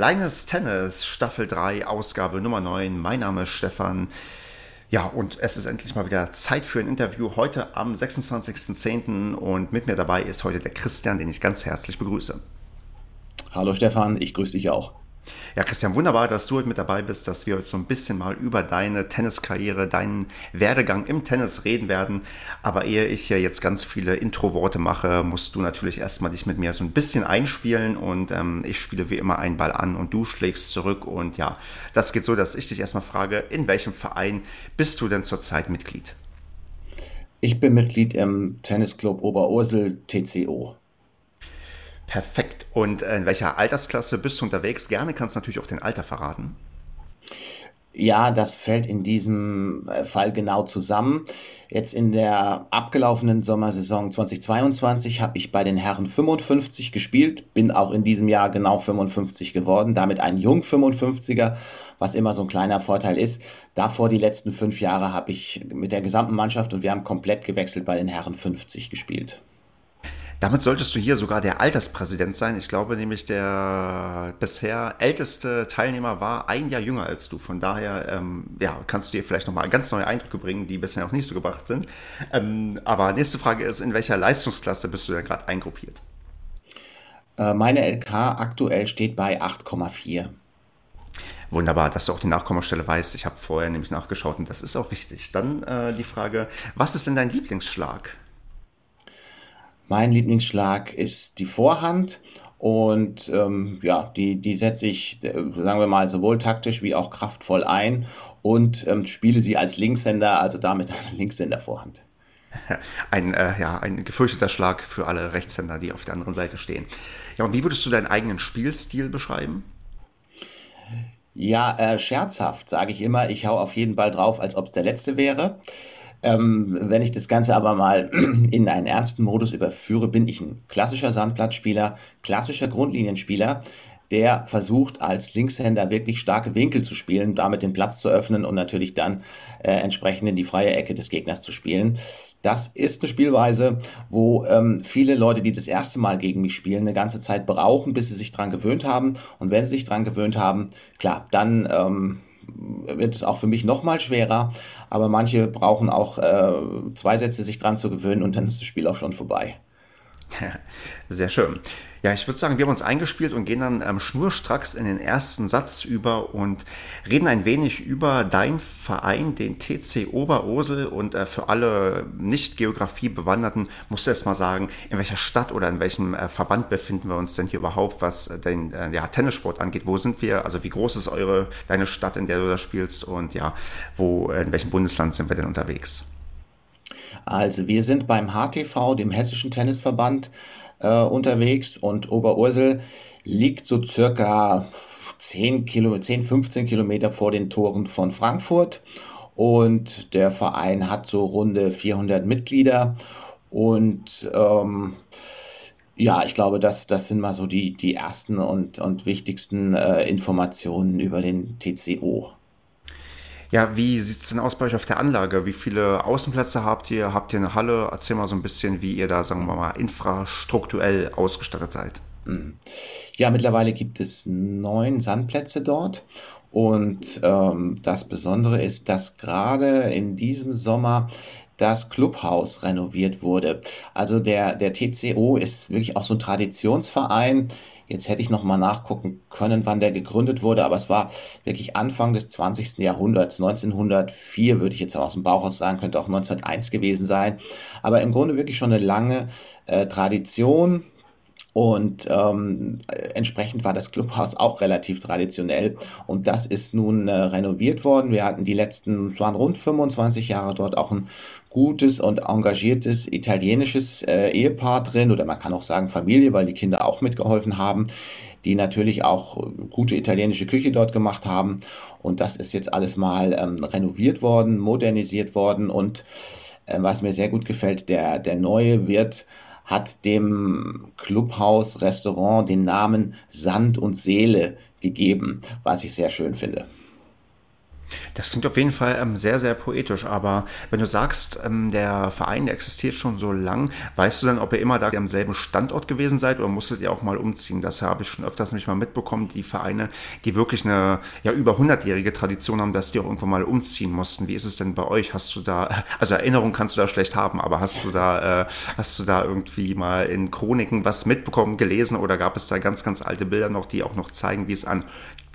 Kleines Tennis, Staffel 3, Ausgabe Nummer 9. Mein Name ist Stefan. Ja, und es ist endlich mal wieder Zeit für ein Interview heute am 26.10. Und mit mir dabei ist heute der Christian, den ich ganz herzlich begrüße. Hallo Stefan, ich grüße dich auch. Ja, Christian, wunderbar, dass du heute mit dabei bist, dass wir heute so ein bisschen mal über deine Tenniskarriere, deinen Werdegang im Tennis reden werden. Aber ehe ich hier jetzt ganz viele Intro-Worte mache, musst du natürlich erstmal dich mit mir so ein bisschen einspielen und ähm, ich spiele wie immer einen Ball an und du schlägst zurück. Und ja, das geht so, dass ich dich erstmal frage, in welchem Verein bist du denn zurzeit Mitglied? Ich bin Mitglied im Tennisclub Oberursel TCO. Perfekt. Und in welcher Altersklasse bist du unterwegs? Gerne kannst du natürlich auch den Alter verraten. Ja, das fällt in diesem äh, Fall genau zusammen. Jetzt in der abgelaufenen Sommersaison 2022 habe ich bei den Herren 55 gespielt, bin auch in diesem Jahr genau 55 geworden, damit ein Jung 55er, was immer so ein kleiner Vorteil ist. Davor die letzten fünf Jahre habe ich mit der gesamten Mannschaft und wir haben komplett gewechselt bei den Herren 50 gespielt. Damit solltest du hier sogar der Alterspräsident sein. Ich glaube nämlich, der bisher älteste Teilnehmer war ein Jahr jünger als du. Von daher ähm, ja, kannst du dir vielleicht nochmal ganz neue Eindrücke bringen, die bisher noch nicht so gebracht sind. Ähm, aber nächste Frage ist, in welcher Leistungsklasse bist du denn gerade eingruppiert? Äh, meine LK aktuell steht bei 8,4. Wunderbar, dass du auch die Nachkommastelle weißt. Ich habe vorher nämlich nachgeschaut und das ist auch richtig. Dann äh, die Frage, was ist denn dein Lieblingsschlag? Mein Lieblingsschlag ist die Vorhand und ähm, ja, die, die setze ich, äh, sagen wir mal, sowohl taktisch wie auch kraftvoll ein und ähm, spiele sie als Linkshänder, also damit eine Linkshänder-Vorhand. Ein, äh, ja, ein gefürchteter Schlag für alle Rechtshänder, die auf der anderen Seite stehen. Ja, und wie würdest du deinen eigenen Spielstil beschreiben? Ja, äh, scherzhaft sage ich immer, ich hau auf jeden Ball drauf, als ob es der letzte wäre. Ähm, wenn ich das Ganze aber mal in einen ernsten Modus überführe, bin ich ein klassischer Sandplatzspieler, klassischer Grundlinienspieler, der versucht, als Linkshänder wirklich starke Winkel zu spielen, damit den Platz zu öffnen und natürlich dann äh, entsprechend in die freie Ecke des Gegners zu spielen. Das ist eine Spielweise, wo ähm, viele Leute, die das erste Mal gegen mich spielen, eine ganze Zeit brauchen, bis sie sich dran gewöhnt haben. Und wenn sie sich dran gewöhnt haben, klar, dann ähm, wird es auch für mich noch mal schwerer. Aber manche brauchen auch äh, zwei Sätze, sich dran zu gewöhnen und dann ist das Spiel auch schon vorbei. Sehr schön. Ja, ich würde sagen, wir haben uns eingespielt und gehen dann ähm, schnurstracks in den ersten Satz über und reden ein wenig über deinen Verein, den TC Oberursel. Und äh, für alle Nicht-Geografie bewanderten musst du erst mal sagen, in welcher Stadt oder in welchem äh, Verband befinden wir uns denn hier überhaupt, was äh, den ja, Tennissport angeht? Wo sind wir? Also wie groß ist eure deine Stadt, in der du da spielst? Und ja, wo äh, in welchem Bundesland sind wir denn unterwegs? Also wir sind beim HTV, dem Hessischen Tennisverband, äh, unterwegs und Oberursel liegt so circa 10, Kilo, 10, 15 Kilometer vor den Toren von Frankfurt und der Verein hat so runde 400 Mitglieder und ähm, ja, ich glaube, das, das sind mal so die, die ersten und, und wichtigsten äh, Informationen über den TCO. Ja, wie sieht es denn aus bei euch auf der Anlage? Wie viele Außenplätze habt ihr? Habt ihr eine Halle? Erzähl mal so ein bisschen, wie ihr da, sagen wir mal, infrastrukturell ausgestattet seid. Mhm. Ja, mittlerweile gibt es neun Sandplätze dort. Und ähm, das Besondere ist, dass gerade in diesem Sommer das Clubhaus renoviert wurde. Also der, der TCO ist wirklich auch so ein Traditionsverein Jetzt hätte ich noch mal nachgucken können, wann der gegründet wurde, aber es war wirklich Anfang des 20. Jahrhunderts, 1904 würde ich jetzt aus dem Bauch aus sagen, könnte auch 1901 gewesen sein. Aber im Grunde wirklich schon eine lange äh, Tradition. Und ähm, entsprechend war das Clubhaus auch relativ traditionell. Und das ist nun äh, renoviert worden. Wir hatten die letzten, es waren rund 25 Jahre dort auch ein gutes und engagiertes italienisches äh, Ehepaar drin. Oder man kann auch sagen Familie, weil die Kinder auch mitgeholfen haben die natürlich auch gute italienische Küche dort gemacht haben. Und das ist jetzt alles mal ähm, renoviert worden, modernisiert worden. Und äh, was mir sehr gut gefällt, der, der neue Wirt hat dem Clubhaus Restaurant den Namen Sand und Seele gegeben, was ich sehr schön finde. Das klingt auf jeden Fall ähm, sehr, sehr poetisch. Aber wenn du sagst, ähm, der Verein, der existiert schon so lang, weißt du dann, ob ihr immer da am selben Standort gewesen seid oder musstet ihr auch mal umziehen? Das habe ich schon öfters nämlich mal mitbekommen, die Vereine, die wirklich eine ja, über 100-jährige Tradition haben, dass die auch irgendwann mal umziehen mussten. Wie ist es denn bei euch? Hast du da, also Erinnerung kannst du da schlecht haben, aber hast du da, äh, hast du da irgendwie mal in Chroniken was mitbekommen, gelesen oder gab es da ganz, ganz alte Bilder noch, die auch noch zeigen, wie es an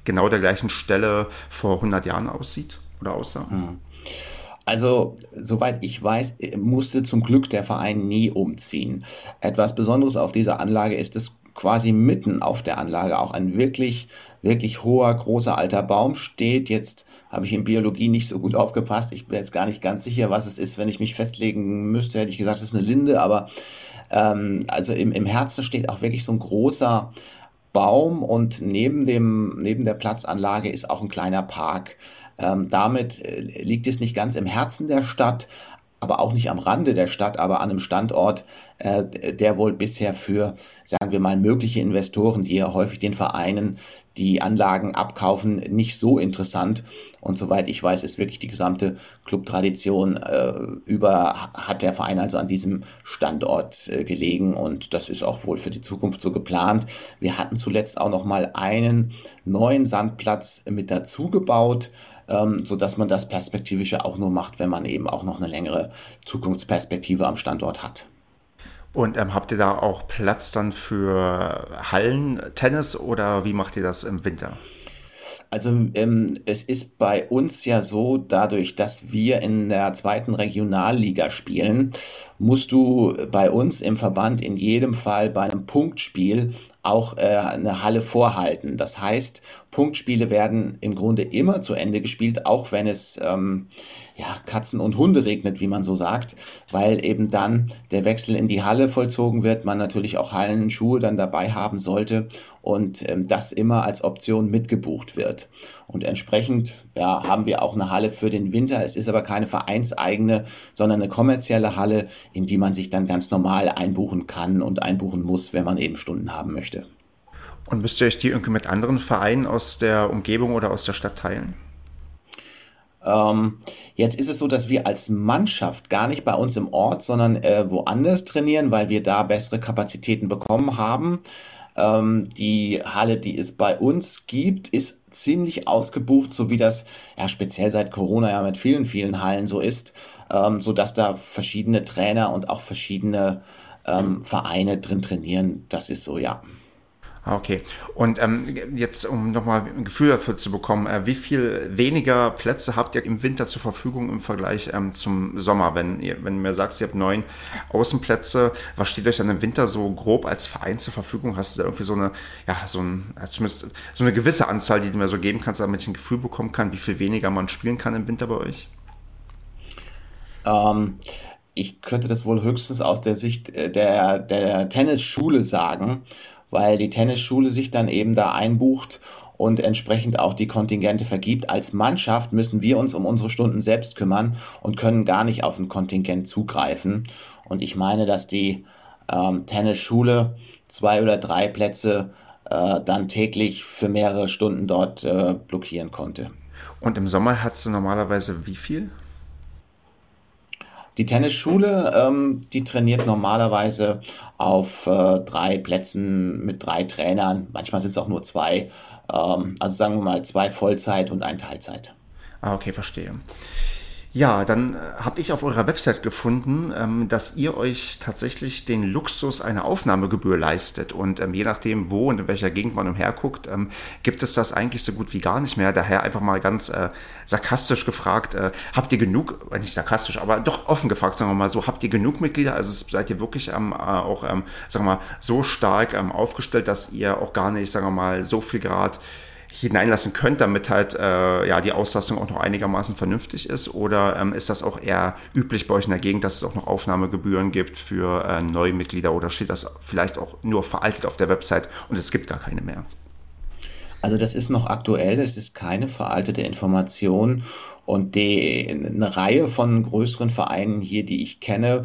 genau der gleichen Stelle vor 100 Jahren aussieht oder aussah? Hm. Also, soweit ich weiß, musste zum Glück der Verein nie umziehen. Etwas Besonderes auf dieser Anlage ist, dass quasi mitten auf der Anlage auch ein wirklich, wirklich hoher, großer alter Baum steht. Jetzt habe ich in Biologie nicht so gut aufgepasst. Ich bin jetzt gar nicht ganz sicher, was es ist. Wenn ich mich festlegen müsste, hätte ich gesagt, es ist eine Linde. Aber ähm, also im, im Herzen steht auch wirklich so ein großer, Baum und neben, dem, neben der Platzanlage ist auch ein kleiner Park. Ähm, damit äh, liegt es nicht ganz im Herzen der Stadt, aber auch nicht am Rande der Stadt, aber an einem Standort, äh, der wohl bisher für, sagen wir mal, mögliche Investoren, die ja häufig den Vereinen die Anlagen abkaufen, nicht so interessant. Und soweit ich weiß, ist wirklich die gesamte Clubtradition äh, über, hat der Verein also an diesem Standort äh, gelegen und das ist auch wohl für die Zukunft so geplant. Wir hatten zuletzt auch noch mal einen neuen Sandplatz mit dazu gebaut. Ähm, so dass man das perspektivische auch nur macht, wenn man eben auch noch eine längere Zukunftsperspektive am Standort hat. Und ähm, habt ihr da auch Platz dann für Hallentennis oder wie macht ihr das im Winter? Also ähm, es ist bei uns ja so, dadurch, dass wir in der zweiten Regionalliga spielen, musst du bei uns im Verband in jedem Fall bei einem Punktspiel auch äh, eine Halle vorhalten. Das heißt, Punktspiele werden im Grunde immer zu Ende gespielt, auch wenn es ähm, ja, Katzen und Hunde regnet, wie man so sagt, weil eben dann der Wechsel in die Halle vollzogen wird, man natürlich auch Hallenschuhe dann dabei haben sollte und ähm, das immer als Option mitgebucht wird. Und entsprechend ja, haben wir auch eine Halle für den Winter. Es ist aber keine vereinseigene, sondern eine kommerzielle Halle, in die man sich dann ganz normal einbuchen kann und einbuchen muss, wenn man eben Stunden haben möchte. Und müsst ihr euch die irgendwie mit anderen Vereinen aus der Umgebung oder aus der Stadt teilen? Ähm, jetzt ist es so, dass wir als Mannschaft gar nicht bei uns im Ort, sondern äh, woanders trainieren, weil wir da bessere Kapazitäten bekommen haben. Ähm, die Halle, die es bei uns gibt, ist ziemlich ausgebucht, so wie das ja speziell seit Corona ja mit vielen, vielen Hallen so ist, ähm, so dass da verschiedene Trainer und auch verschiedene ähm, Vereine drin trainieren. Das ist so, ja. Ah, okay. Und ähm, jetzt, um nochmal ein Gefühl dafür zu bekommen, äh, wie viel weniger Plätze habt ihr im Winter zur Verfügung im Vergleich ähm, zum Sommer? Wenn ihr, wenn du mir sagst, ihr habt neun Außenplätze, was steht euch dann im Winter so grob als Verein zur Verfügung? Hast du da irgendwie so eine, ja, so ein, zumindest so eine gewisse Anzahl, die du mir so geben kannst, damit ich ein Gefühl bekommen kann, wie viel weniger man spielen kann im Winter bei euch? Ähm, ich könnte das wohl höchstens aus der Sicht äh, der, der Tennisschule sagen weil die Tennisschule sich dann eben da einbucht und entsprechend auch die Kontingente vergibt. Als Mannschaft müssen wir uns um unsere Stunden selbst kümmern und können gar nicht auf ein Kontingent zugreifen. Und ich meine, dass die ähm, Tennisschule zwei oder drei Plätze äh, dann täglich für mehrere Stunden dort äh, blockieren konnte. Und im Sommer hat du normalerweise wie viel? Die Tennisschule, ähm, die trainiert normalerweise auf äh, drei Plätzen mit drei Trainern. Manchmal sind es auch nur zwei. Ähm, also sagen wir mal zwei Vollzeit und ein Teilzeit. Ah, okay, verstehe. Ja, dann äh, habe ich auf eurer Website gefunden, ähm, dass ihr euch tatsächlich den Luxus einer Aufnahmegebühr leistet. Und ähm, je nachdem, wo und in welcher Gegend man umherguckt, ähm, gibt es das eigentlich so gut wie gar nicht mehr. Daher einfach mal ganz äh, sarkastisch gefragt, äh, habt ihr genug, nicht sarkastisch, aber doch offen gefragt, sagen wir mal so, habt ihr genug Mitglieder? Also seid ihr wirklich auch, sagen wir mal, so stark aufgestellt, dass ihr auch gar nicht, sagen wir mal, so viel Grad hineinlassen könnt, damit halt äh, ja die Auslastung auch noch einigermaßen vernünftig ist? Oder ähm, ist das auch eher üblich bei euch in der Gegend, dass es auch noch Aufnahmegebühren gibt für äh, neue Mitglieder oder steht das vielleicht auch nur veraltet auf der Website und es gibt gar keine mehr? Also das ist noch aktuell, es ist keine veraltete Information und die, eine Reihe von größeren Vereinen hier, die ich kenne,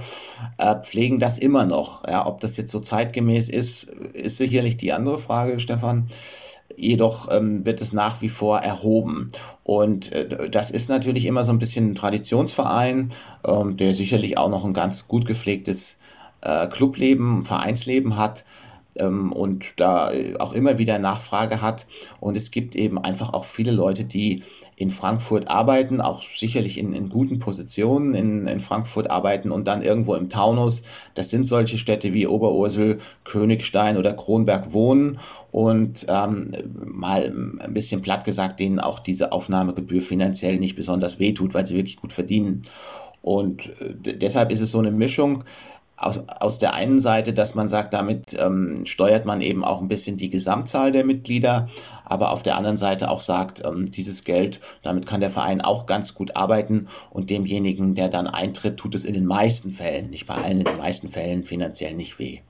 äh, pflegen das immer noch. Ja, ob das jetzt so zeitgemäß ist, ist sicherlich die andere Frage, Stefan. Jedoch ähm, wird es nach wie vor erhoben. Und äh, das ist natürlich immer so ein bisschen ein Traditionsverein, ähm, der sicherlich auch noch ein ganz gut gepflegtes äh, Clubleben, Vereinsleben hat ähm, und da auch immer wieder Nachfrage hat. Und es gibt eben einfach auch viele Leute, die in Frankfurt arbeiten, auch sicherlich in, in guten Positionen in, in Frankfurt arbeiten und dann irgendwo im Taunus. Das sind solche Städte wie Oberursel, Königstein oder Kronberg wohnen und ähm, mal ein bisschen platt gesagt, denen auch diese Aufnahmegebühr finanziell nicht besonders wehtut, weil sie wirklich gut verdienen. Und äh, deshalb ist es so eine Mischung aus, aus der einen Seite, dass man sagt, damit ähm, steuert man eben auch ein bisschen die Gesamtzahl der Mitglieder, aber auf der anderen Seite auch sagt, ähm, dieses Geld, damit kann der Verein auch ganz gut arbeiten und demjenigen, der dann eintritt, tut es in den meisten Fällen, nicht bei allen, in den meisten Fällen finanziell nicht weh.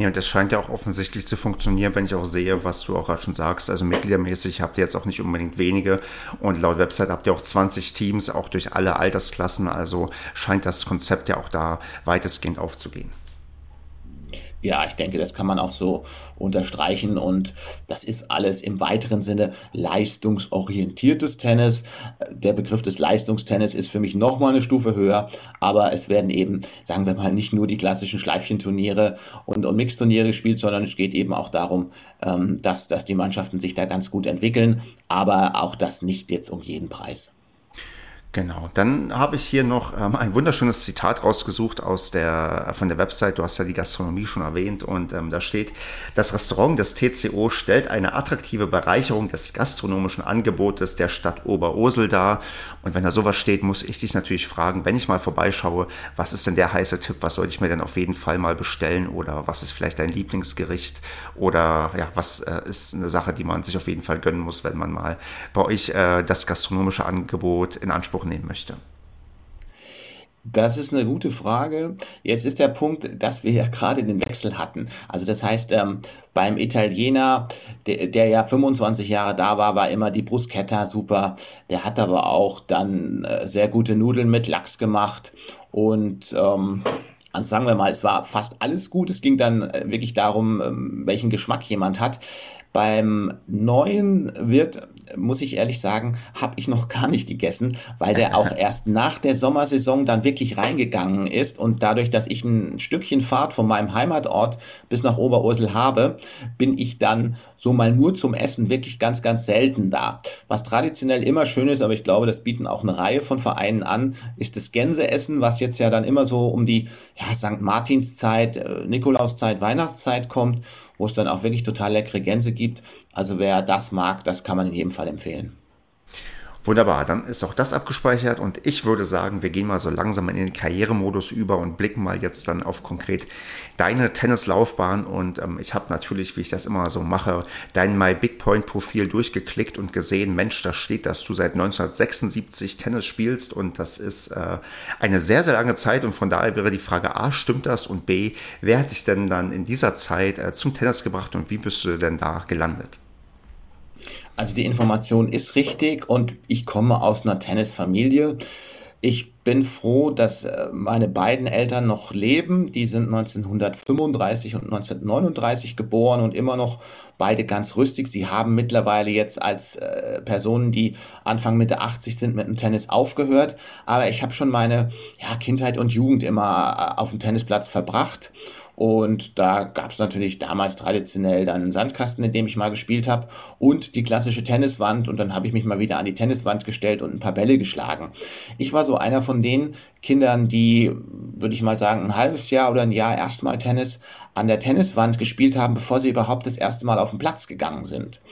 Ja, und das scheint ja auch offensichtlich zu funktionieren, wenn ich auch sehe, was du auch gerade schon sagst. Also mitgliedermäßig habt ihr jetzt auch nicht unbedingt wenige und laut Website habt ihr auch 20 Teams, auch durch alle Altersklassen. Also scheint das Konzept ja auch da weitestgehend aufzugehen. Ja, ich denke, das kann man auch so unterstreichen und das ist alles im weiteren Sinne leistungsorientiertes Tennis. Der Begriff des Leistungstennis ist für mich nochmal eine Stufe höher, aber es werden eben, sagen wir mal, nicht nur die klassischen Schleifchenturniere und, und Mixturniere gespielt, sondern es geht eben auch darum, ähm, dass, dass die Mannschaften sich da ganz gut entwickeln, aber auch das nicht jetzt um jeden Preis. Genau, dann habe ich hier noch ähm, ein wunderschönes Zitat rausgesucht aus der, von der Website. Du hast ja die Gastronomie schon erwähnt und ähm, da steht, das Restaurant des TCO stellt eine attraktive Bereicherung des gastronomischen Angebotes der Stadt Oberursel dar. Und wenn da sowas steht, muss ich dich natürlich fragen, wenn ich mal vorbeischaue, was ist denn der heiße Tipp? Was sollte ich mir denn auf jeden Fall mal bestellen? Oder was ist vielleicht dein Lieblingsgericht? Oder ja, was äh, ist eine Sache, die man sich auf jeden Fall gönnen muss, wenn man mal bei euch äh, das gastronomische Angebot in Anspruch Anspruch nehmen möchte? Das ist eine gute Frage. Jetzt ist der Punkt, dass wir ja gerade den Wechsel hatten. Also das heißt, ähm, beim Italiener, der, der, ja 25 Jahre da war, war immer die Bruschetta super. Der hat aber auch dann äh, sehr gute Nudeln mit Lachs gemacht. Und ähm, also sagen wir mal, es war fast alles gut. Es ging dann äh, wirklich darum, ähm, welchen Geschmack jemand hat. Beim neuen wird muss ich ehrlich sagen, habe ich noch gar nicht gegessen, weil der auch erst nach der Sommersaison dann wirklich reingegangen ist und dadurch, dass ich ein Stückchen Fahrt von meinem Heimatort bis nach Oberursel habe, bin ich dann so mal nur zum Essen wirklich ganz, ganz selten da. Was traditionell immer schön ist, aber ich glaube, das bieten auch eine Reihe von Vereinen an, ist das Gänseessen, was jetzt ja dann immer so um die ja, St. Martinszeit, äh, Nikolauszeit, Weihnachtszeit kommt, wo es dann auch wirklich total leckere Gänse gibt. Also wer das mag, das kann man in jedem Fall empfehlen. Wunderbar, dann ist auch das abgespeichert und ich würde sagen, wir gehen mal so langsam in den Karrieremodus über und blicken mal jetzt dann auf konkret deine Tennislaufbahn und ähm, ich habe natürlich, wie ich das immer so mache, dein My Big Point Profil durchgeklickt und gesehen, Mensch, da steht, dass du seit 1976 Tennis spielst und das ist äh, eine sehr, sehr lange Zeit und von daher wäre die Frage A, stimmt das und B, wer hat dich denn dann in dieser Zeit äh, zum Tennis gebracht und wie bist du denn da gelandet? Also die Information ist richtig und ich komme aus einer Tennisfamilie. Ich bin froh, dass äh, meine beiden Eltern noch leben. Die sind 1935 und 1939 geboren und immer noch beide ganz rüstig. Sie haben mittlerweile jetzt als äh, Personen, die Anfang Mitte 80 sind, mit dem Tennis aufgehört. Aber ich habe schon meine ja, Kindheit und Jugend immer äh, auf dem Tennisplatz verbracht Und da gab es natürlich damals traditionell dann einen Sandkasten, in dem ich mal gespielt habe und die klassische Tenniswand. Und dann habe ich mich mal wieder an die Tenniswand gestellt und ein paar Bälle geschlagen. Ich war so einer von den Kindern, die, würde ich mal sagen, ein halbes Jahr oder ein Jahr erstmal Tennis an der Tenniswand gespielt haben, bevor sie überhaupt das erste Mal auf den Platz gegangen sind.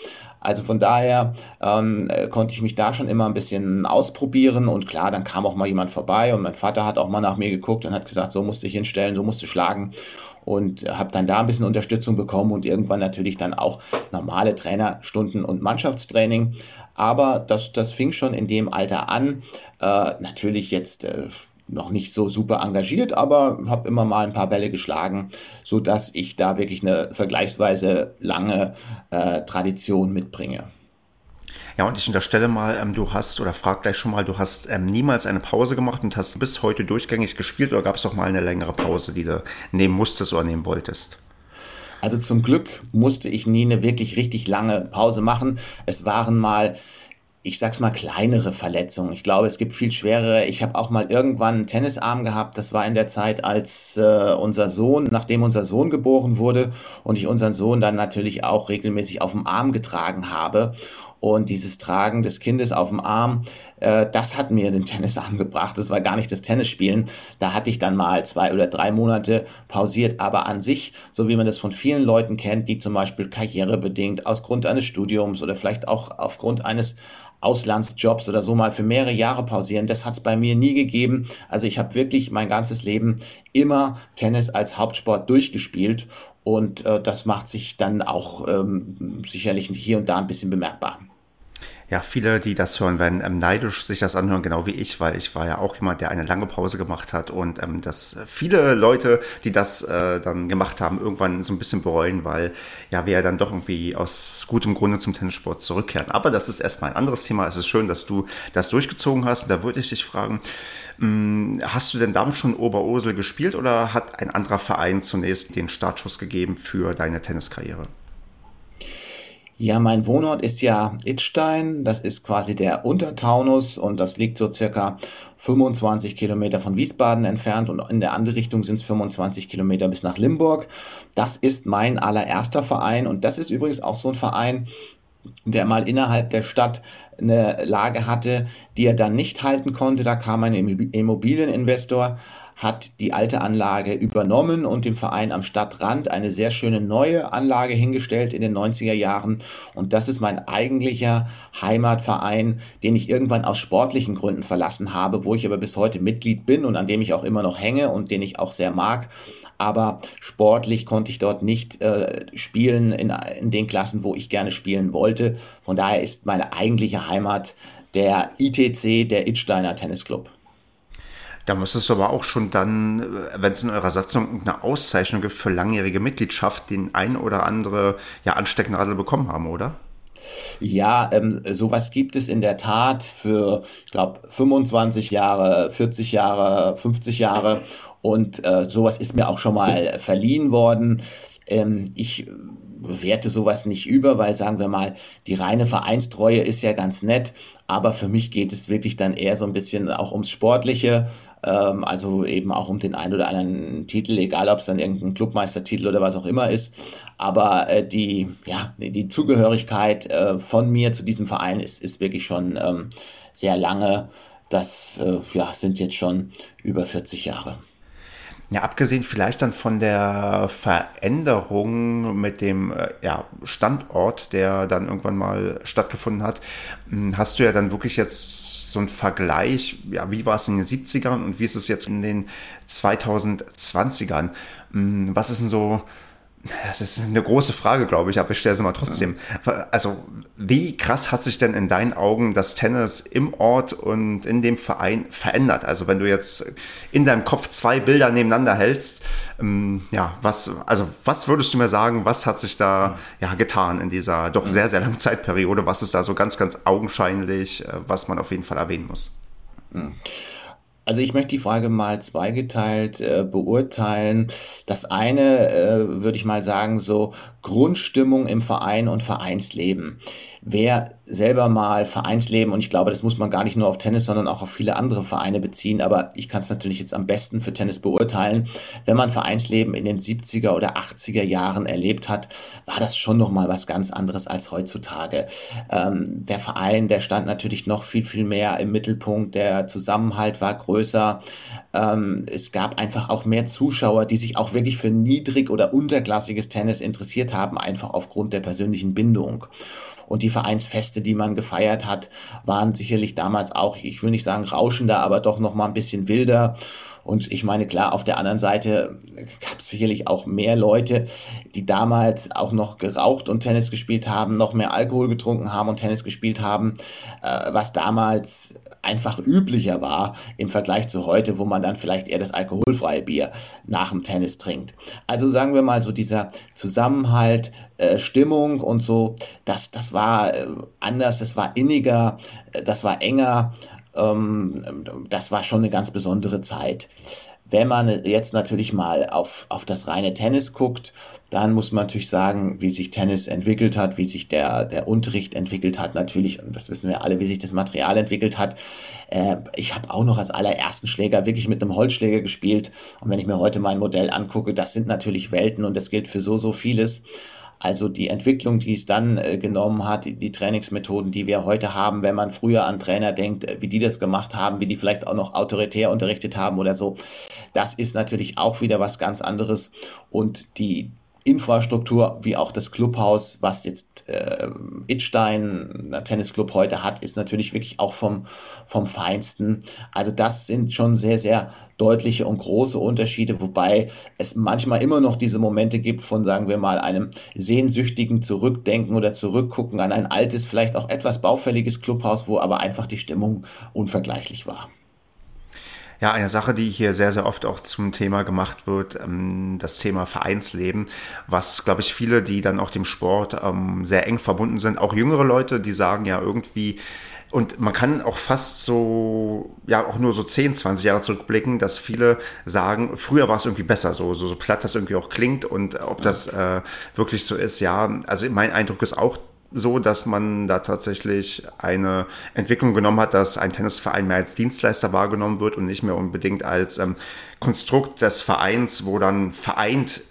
Also von daher ähm, äh, konnte ich mich da schon immer ein bisschen ausprobieren und klar, dann kam auch mal jemand vorbei und mein Vater hat auch mal nach mir geguckt und hat gesagt, so musst du dich hinstellen, so musst du schlagen und habe dann da ein bisschen Unterstützung bekommen und irgendwann natürlich dann auch normale Trainerstunden und Mannschaftstraining. Aber das, das fing schon in dem Alter an. Äh, natürlich jetzt äh, noch nicht so super engagiert, aber habe immer mal ein paar Bälle geschlagen, so dass ich da wirklich eine vergleichsweise lange äh, Tradition mitbringe. Ja, und ich unterstelle mal, ähm, du hast, oder frag gleich schon mal, du hast ähm, niemals eine Pause gemacht und hast bis heute durchgängig gespielt oder gab es doch mal eine längere Pause, die du nehmen musstest oder nehmen wolltest? Also zum Glück musste ich nie eine wirklich richtig lange Pause machen. Es waren mal ich sag's mal, kleinere Verletzungen. Ich glaube, es gibt viel schwerere. Ich habe auch mal irgendwann einen Tennisarm gehabt. Das war in der Zeit, als äh, unser Sohn, nachdem unser Sohn geboren wurde und ich unseren Sohn dann natürlich auch regelmäßig auf dem Arm getragen habe. Und dieses Tragen des Kindes auf dem Arm, äh, das hat mir den Tennisarm gebracht. Das war gar nicht das Tennisspielen. Da hatte ich dann mal zwei oder drei Monate pausiert. Aber an sich, so wie man das von vielen Leuten kennt, die zum Beispiel karrierebedingt aus Grund eines Studiums oder vielleicht auch aufgrund eines Auslandsjobs oder so mal für mehrere Jahre pausieren. Das hat es bei mir nie gegeben. Also ich habe wirklich mein ganzes Leben immer Tennis als Hauptsport durchgespielt und äh, das macht sich dann auch ähm, sicherlich hier und da ein bisschen bemerkbar. Ja, viele, die das hören, werden ähm, neidisch sich das anhören, genau wie ich, weil ich war ja auch jemand, der eine lange Pause gemacht hat und ähm, dass viele Leute, die das äh, dann gemacht haben, irgendwann so ein bisschen bereuen, weil ja wir ja dann doch irgendwie aus gutem Grunde zum Tennissport zurückkehren. Aber das ist erstmal ein anderes Thema. Es ist schön, dass du das durchgezogen hast. Und da würde ich dich fragen, mh, hm, hast du denn damals schon Oberursel gespielt oder hat ein anderer Verein zunächst den Startschuss gegeben für deine Tenniskarriere? Ja, mein Wohnort ist ja Itstein. Das ist quasi der Untertaunus und das liegt so circa 25 Kilometer von Wiesbaden entfernt und in der andere Richtung sind es 25 Kilometer bis nach Limburg. Das ist mein allererster Verein und das ist übrigens auch so ein Verein, der mal innerhalb der Stadt eine Lage hatte, die er dann nicht halten konnte. Da kam ein Immobilieninvestor, hat die alte Anlage übernommen und dem Verein am Stadtrand eine sehr schöne neue Anlage hingestellt in den 90er Jahren. Und das ist mein eigentlicher Heimatverein, den ich irgendwann aus sportlichen Gründen verlassen habe, wo ich aber bis heute Mitglied bin und an dem ich auch immer noch hänge und den ich auch sehr mag. Aber sportlich konnte ich dort nicht äh, spielen in, in den Klassen, wo ich gerne spielen wollte. Von daher ist meine eigentliche Heimat der ITC, der Itsteiner Tennisclub. Da müsstest du aber auch schon dann, äh, wenn es in eurer Satzung eine Auszeichnung gibt für langjährige Mitgliedschaft, den ein oder andere ja, Anstecknadel bekommen haben, oder? Ja, ähm, sowas gibt es in der Tat für, ich glaube, 25 Jahre, 40 Jahre, 50 Jahre. Und äh, sowas ist mir auch schon mal verliehen worden. Ähm, ich werte sowas nicht über, weil sagen wir mal, die reine Vereinstreue ist ja ganz nett, aber für mich geht es wirklich dann eher so ein bisschen auch ums Sportliche, ähm, also eben auch um den einen oder anderen Titel, egal ob es dann irgendein Clubmeistertitel oder was auch immer ist. Aber äh, die, ja, die Zugehörigkeit äh, von mir zu diesem Verein ist, ist wirklich schon ähm, sehr lange. Das äh, ja, sind jetzt schon über 40 Jahre. Ja, abgesehen vielleicht dann von der Veränderung mit dem äh, ja, Standort, der dann irgendwann mal stattgefunden hat, hm, hast du ja dann wirklich jetzt so einen Vergleich, ja, wie war es in den 70ern und wie ist es jetzt in den 2020ern? Hm, was ist denn so das ist eine große Frage, glaube ich, aber ich stelle sie mal trotzdem. Also, wie krass hat sich denn in deinen Augen das Tennis im Ort und in dem Verein verändert? Also, wenn du jetzt in deinem Kopf zwei Bilder nebeneinander hältst, ähm, ja, was, also, was würdest du mir sagen, was hat sich da ja, getan in dieser doch sehr, sehr langen Zeitperiode? Was ist da so ganz, ganz augenscheinlich, äh, was man auf jeden Fall erwähnen muss? Mhm. Also ich möchte die Frage mal zweigeteilt äh, beurteilen. Das eine äh, würde ich mal sagen, so Grundstimmung im Verein und Vereinsleben. Wer selber mal Vereinsleben und ich glaube, das muss man gar nicht nur auf Tennis, sondern auch auf viele andere Vereine beziehen. Aber ich kann es natürlich jetzt am besten für Tennis beurteilen. Wenn man Vereinsleben in den 70er oder 80er Jahren erlebt hat, war das schon nochmal was ganz anderes als heutzutage. Ähm, der Verein, der stand natürlich noch viel, viel mehr im Mittelpunkt. Der Zusammenhalt war größer. Ähm, es gab einfach auch mehr Zuschauer, die sich auch wirklich für niedrig- oder unterklassiges Tennis interessiert haben, einfach aufgrund der persönlichen Bindung. Und die Vereinsfeste, die man gefeiert hat, waren sicherlich damals auch, ich will nicht sagen rauschender, aber doch noch mal ein bisschen wilder. Und ich meine, klar, auf der anderen Seite gab es sicherlich auch mehr Leute, die damals auch noch geraucht und Tennis gespielt haben, noch mehr Alkohol getrunken haben und Tennis gespielt haben, äh, was damals einfach üblicher war im Vergleich zu heute, wo man dann vielleicht eher das alkoholfreie Bier nach dem Tennis trinkt. Also sagen wir mal so dieser Zusammenhalt, äh, Stimmung und so, das, das war äh, anders, das war inniger, äh, das war enger, ähm, das war schon eine ganz besondere Zeit. Wenn man jetzt natürlich mal auf, auf das reine Tennis guckt, dann muss man natürlich sagen, wie sich Tennis entwickelt hat, wie sich der, der Unterricht entwickelt hat. Natürlich, und das wissen wir alle, wie sich das Material entwickelt hat. Äh, ich habe auch noch als allerersten Schläger wirklich mit einem Holzschläger gespielt. Und wenn ich mir heute mein Modell angucke, das sind natürlich Welten und das gilt für so, so vieles. Also die Entwicklung, die es dann äh, genommen hat, die, die, Trainingsmethoden, die wir heute haben, wenn man früher an Trainer denkt, äh, wie die das gemacht haben, wie die vielleicht auch noch autoritär unterrichtet haben oder so, das ist natürlich auch wieder was ganz anderes. Und die, Infrastruktur wie auch das Clubhaus, was jetzt äh, Itstein, der Tennisclub heute hat, ist natürlich wirklich auch vom, vom Feinsten. Also das sind schon sehr, sehr deutliche und große Unterschiede, wobei es manchmal immer noch diese Momente gibt von, sagen wir mal, einem sehnsüchtigen Zurückdenken oder Zurückgucken an ein altes, vielleicht auch etwas baufälliges Clubhaus, wo aber einfach die Stimmung unvergleichlich war. Ja, eine Sache, die hier sehr, sehr oft auch zum Thema gemacht wird, ähm, das Thema Vereinsleben, was, glaube ich, viele, die dann auch dem Sport ähm, sehr eng verbunden sind, auch jüngere Leute, die sagen ja irgendwie, und man kann auch fast so, ja, auch nur so 10, 20 Jahre zurückblicken, dass viele sagen, früher war es irgendwie besser, so, so, so platt das irgendwie auch klingt und ob das äh, wirklich so ist, ja, also mein Eindruck ist auch, so, dass man da tatsächlich eine Entwicklung genommen hat, dass ein Tennisverein mehr als Dienstleister wahrgenommen wird und nicht mehr unbedingt als ähm, Konstrukt des Vereins, wo dann vereint,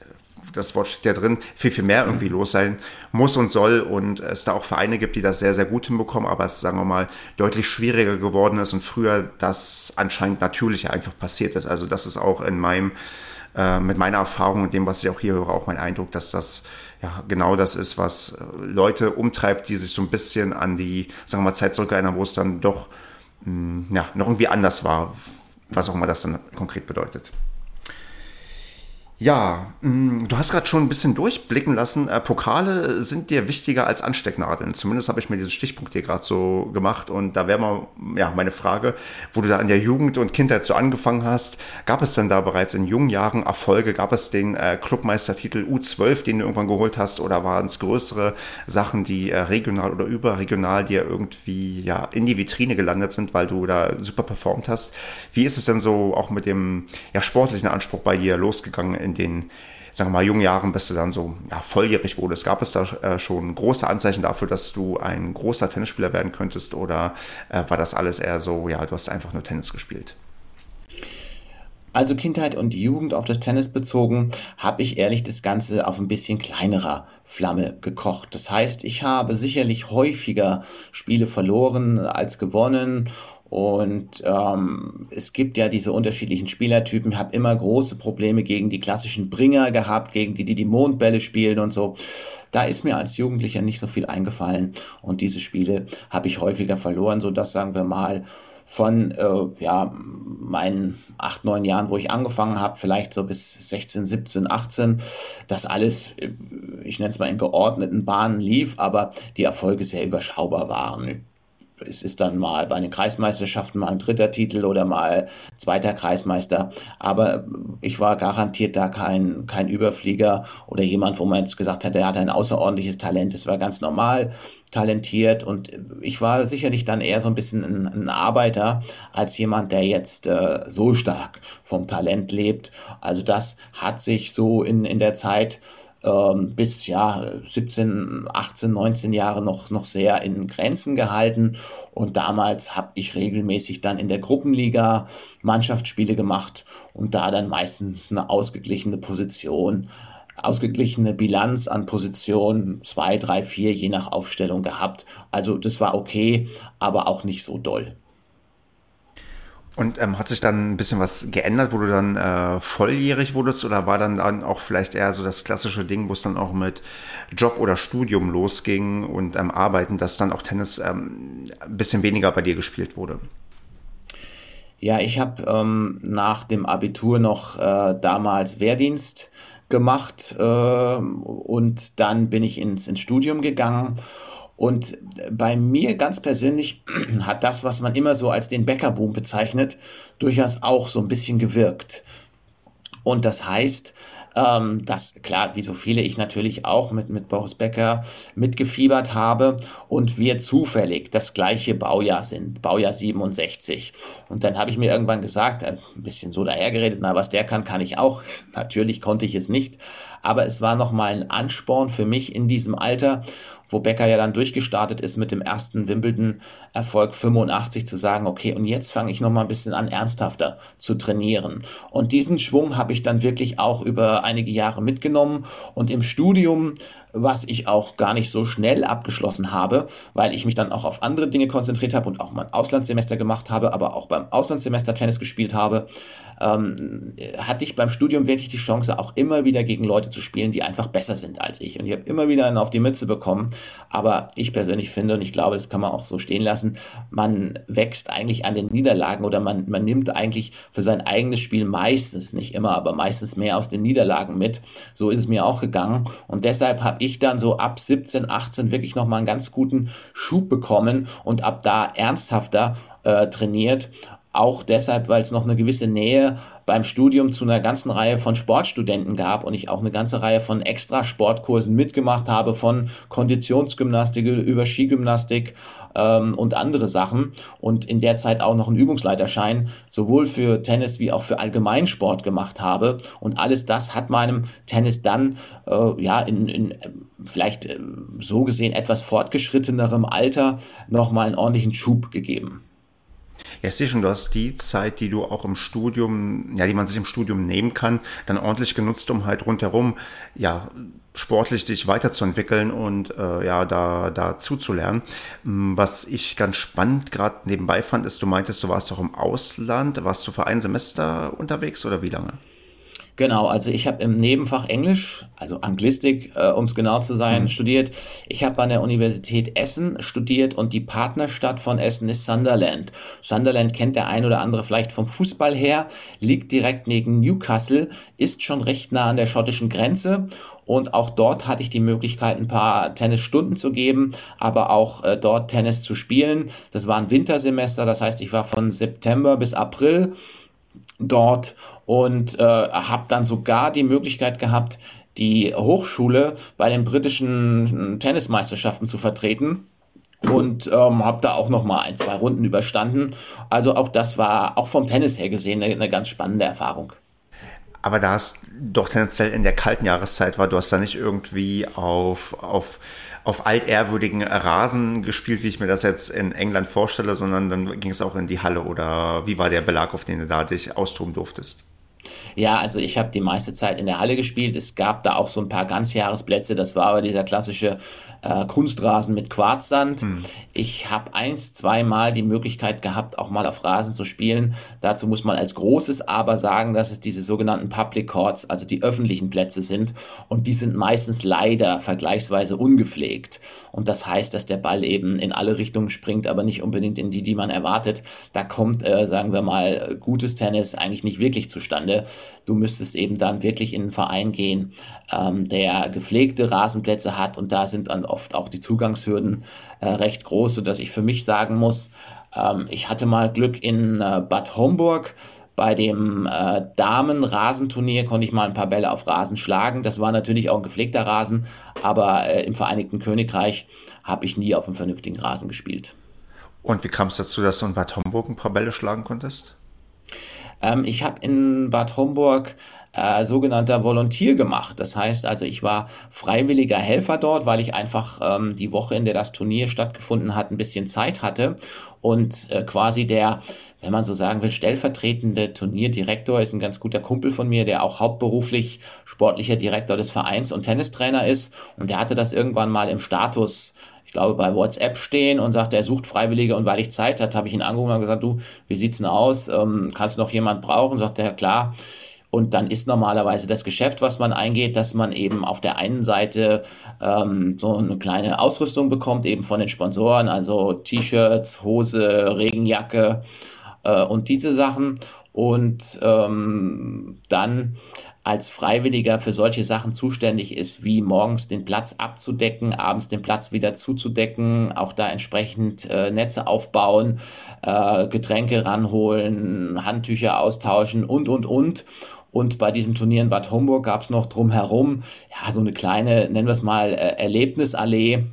das Wort steht ja drin, viel, viel mehr irgendwie los sein muss und soll und es da auch Vereine gibt, die das sehr, sehr gut hinbekommen, aber es, sagen wir mal, deutlich schwieriger geworden ist und früher das anscheinend natürlicher einfach passiert ist. Also das ist auch in meinem, äh, mit meiner Erfahrung und dem, was ich auch hier höre, auch mein Eindruck, dass das ja, genau das ist, was äh, Leute umtreibt, die sich so ein bisschen an die, sagen wir mal, Zeit zurückerinnern, wo es dann doch mh, hm, ja, noch irgendwie anders war, was auch immer das dann konkret bedeutet. Ja, mm, du hast gerade schon ein bisschen durchblicken lassen. Äh, Pokale sind dir wichtiger als Anstecknadeln. Zumindest habe ich mir diesen Stichpunkt hier gerade so gemacht. Und da wäre mal ja, meine Frage, wo du da in der Jugend und Kindheit so angefangen hast. Gab es denn da bereits in jungen Jahren Erfolge? Gab es den äh, Clubmeistertitel U12, den du irgendwann geholt hast? Oder waren es größere Sachen, die äh, regional oder überregional dir irgendwie ja, in die Vitrine gelandet sind, weil du da super performt hast? Wie ist es denn so auch mit dem ja, sportlichen Anspruch bei dir losgegangen? In den sagen wir mal, jungen Jahren, bis du dann so ja, volljährig wurdest, gab es da äh, schon große Anzeichen dafür, dass du ein großer Tennisspieler werden könntest oder äh, war das alles eher so, ja, du hast einfach nur Tennis gespielt? Also Kindheit und Jugend auf das Tennis bezogen, habe ich ehrlich das Ganze auf ein bisschen kleinerer Flamme gekocht. Das heißt, ich habe sicherlich häufiger Spiele verloren als gewonnen und ähm, es gibt ja diese unterschiedlichen Spielertypen. Ich habe immer große Probleme gegen die klassischen Bringer gehabt, gegen die, die die Mondbälle spielen und so. Da ist mir als Jugendlicher nicht so viel eingefallen. Und diese Spiele habe ich häufiger verloren, so dass, sagen wir mal, von äh, ja, meinen acht, neun Jahren, wo ich angefangen habe, vielleicht so bis 16, 17, 18, das alles, äh, ich nenne es mal in geordneten Bahnen lief, aber die Erfolge sehr überschaubar waren es ist dann mal bei den Kreismeisterschaften mal ein dritter Titel oder mal zweiter Kreismeister. Aber ich war garantiert da kein, kein Überflieger oder jemand, wo man jetzt gesagt hat, er hat ein außerordentliches Talent. Es war ganz normal talentiert und ich war sicherlich dann eher so ein bisschen ein, ein Arbeiter als jemand, der jetzt äh, so stark vom Talent lebt. Also das hat sich so in, in der Zeit ähm, bis ja 17, 18, 19 Jahre noch, noch sehr in Grenzen gehalten. Und damals habe ich regelmäßig dann in der Gruppenliga Mannschaftsspiele gemacht und da dann meistens eine ausgeglichene Position, ausgeglichene Bilanz an Positionen 2, 3, 4 je nach Aufstellung gehabt. Also das war okay, aber auch nicht so doll. Und ähm, hat sich dann ein bisschen was geändert, wo du dann äh, volljährig wurdest oder war dann, dann auch vielleicht eher so das klassische Ding, wo es dann auch mit Job oder Studium losging und ähm, Arbeiten, dass dann auch Tennis ähm, ein bisschen weniger bei dir gespielt wurde? Ja, ich habe ähm, nach dem Abitur noch äh, damals Wehrdienst gemacht äh, und dann bin ich ins, ins Studium gegangen und bei mir ganz persönlich hat das, was man immer so als den Bäckerboom bezeichnet, durchaus auch so ein bisschen gewirkt. Und das heißt, ähm, dass klar, wie so viele ich natürlich auch mit, mit Boris Becker mitgefiebert habe und wir zufällig das gleiche Baujahr sind, Baujahr 67. Und dann habe ich mir irgendwann gesagt, äh, ein bisschen so dahergeredet, na, was der kann, kann ich auch. Natürlich konnte ich es nicht, aber es war nochmal ein Ansporn für mich in diesem Alter wo Becker ja dann durchgestartet ist mit dem ersten Wimbledon-Erfolg 85 zu sagen, okay, und jetzt fange ich nochmal ein bisschen an, ernsthafter zu trainieren. Und diesen Schwung habe ich dann wirklich auch über einige Jahre mitgenommen und im Studium was ich auch gar nicht so schnell abgeschlossen habe, weil ich mich dann auch auf andere Dinge konzentriert habe und auch mein Auslandssemester gemacht habe, aber auch beim Auslandssemester Tennis gespielt habe, ähm, hatte ich beim Studium wirklich die Chance, auch immer wieder gegen Leute zu spielen, die einfach besser sind als ich. Und ich habe immer wieder einen auf die Mütze bekommen. Aber ich persönlich finde, und ich glaube, das kann man auch so stehen lassen, man wächst eigentlich an den Niederlagen oder man, man nimmt eigentlich für sein eigenes Spiel meistens, nicht immer, aber meistens mehr aus den Niederlagen mit. So ist es mir auch gegangen. Und deshalb habe ich dann so ab 17, 18 wirklich nochmal einen ganz guten Schub bekommen und ab da ernsthafter äh, trainiert. Auch deshalb, weil es noch eine gewisse Nähe beim Studium zu einer ganzen Reihe von Sportstudenten gab und ich auch eine ganze Reihe von Extra-Sportkursen mitgemacht habe, von Konditionsgymnastik über Skigymnastik ähm, und andere Sachen und in der Zeit auch noch einen Übungsleiterschein sowohl für Tennis wie auch für Allgemeinsport gemacht habe und alles das hat meinem Tennis dann äh, ja in, in vielleicht äh, so gesehen etwas fortgeschrittenerem Alter nochmal einen ordentlichen Schub gegeben. Ja, ich sehe schon, du hast die Zeit, die du auch im Studium, ja, die man sich im Studium nehmen kann, dann ordentlich genutzt, um halt rundherum, ja, sportlich dich weiterzuentwickeln und äh, ja, da, da zuzulernen. Mm, was ich ganz spannend gerade nebenbei fand, ist, du meintest, du warst auch im Ausland. Warst du für ein Semester unterwegs oder wie lange? Genau, also ich habe im Nebenfach Englisch, also Anglistik, äh, um es genau zu sein, mhm. studiert. Ich habe an der Universität Essen studiert und die Partnerstadt von Essen ist Sunderland. Sunderland kennt der ein oder andere vielleicht vom Fußball her, liegt direkt neben Newcastle, ist schon recht nah an der schottischen Grenze und auch dort hatte ich die Möglichkeit, ein paar Tennisstunden zu geben, aber auch äh, dort Tennis zu spielen. Das war ein Wintersemester, das heißt, ich war von September bis April dort und äh, habe dann sogar die Möglichkeit gehabt, die Hochschule bei den britischen Tennismeisterschaften zu vertreten und ähm, habe da auch noch mal ein, zwei Runden überstanden. Also auch das war auch vom Tennis her gesehen eine, eine ganz spannende Erfahrung. Aber da es doch tendenziell in der kalten Jahreszeit war, du hast da nicht irgendwie auf, auf, auf altehrwürdigen Rasen gespielt, wie ich mir das jetzt in England vorstelle, sondern dann ging es auch in die Halle oder wie war der Belag, auf den du da dich austoben durftest? Ja, also ich habe die meiste Zeit in der Halle gespielt. Es gab da auch so ein paar Ganzjahresplätze. Das war aber dieser klassische äh, Kunstrasen mit Quarzsand. Hm. Ich habe eins, zweimal die Möglichkeit gehabt, auch mal auf Rasen zu spielen. Dazu muss man als großes Aber sagen, dass es diese sogenannten Public Courts, also die öffentlichen Plätze sind. Und die sind meistens leider vergleichsweise ungepflegt. Und das heißt, dass der Ball eben in alle Richtungen springt, aber nicht unbedingt in die, die man erwartet. Da kommt, äh, sagen wir mal, gutes Tennis eigentlich nicht wirklich zustande. Du müsstest eben dann wirklich in einen Verein gehen, ähm, der gepflegte Rasenplätze hat und da sind dann oft auch die Zugangshürden äh, recht groß, sodass ich für mich sagen muss, ähm, ich hatte mal Glück in äh, Bad Homburg. Bei dem äh, Damen-Rasenturnier konnte ich mal ein paar Bälle auf Rasen schlagen. Das war natürlich auch ein gepflegter Rasen, aber äh, im Vereinigten Königreich habe ich nie auf einem vernünftigen Rasen gespielt. Und wie kam es dazu, dass du in Bad Homburg ein paar Bälle schlagen konntest? Ähm, ich habe in Bad Homburg äh, sogenannter Volontier gemacht. Das heißt also, ich war freiwilliger Helfer dort, weil ich einfach ähm, die Woche, in der das Turnier stattgefunden hat, ein bisschen Zeit hatte und äh, quasi der wenn man so sagen will, stellvertretende Turnierdirektor ist ein ganz guter Kumpel von mir, der auch hauptberuflich sportlicher Direktor des Vereins und Tennistrainer ist. Und der hatte das irgendwann mal im Status ich glaube, bei WhatsApp stehen und sagt, er sucht Freiwillige und weil ich Zeit hat, habe ich ihn angerufen und gesagt, du, wie sieht's denn aus? Ähm, kannst du noch jemand brauchen? Sagt er, klar. Und dann ist normalerweise das Geschäft, was man eingeht, dass man eben auf der einen Seite ähm, so eine kleine Ausrüstung bekommt, eben von den Sponsoren, also T-Shirts, Hose, Regenjacke äh, und diese Sachen. Und ähm, dann als Freiwilliger für solche Sachen zuständig ist, wie morgens den Platz abzudecken, abends den Platz wieder zuzudecken, auch da entsprechend äh, Netze aufbauen, äh, Getränke ranholen, Handtücher austauschen und, und, und. Und bei diesem Turnier in Bad Homburg gab es noch drumherum, ja, so eine kleine, nennen wir es mal, äh, Erlebnisallee.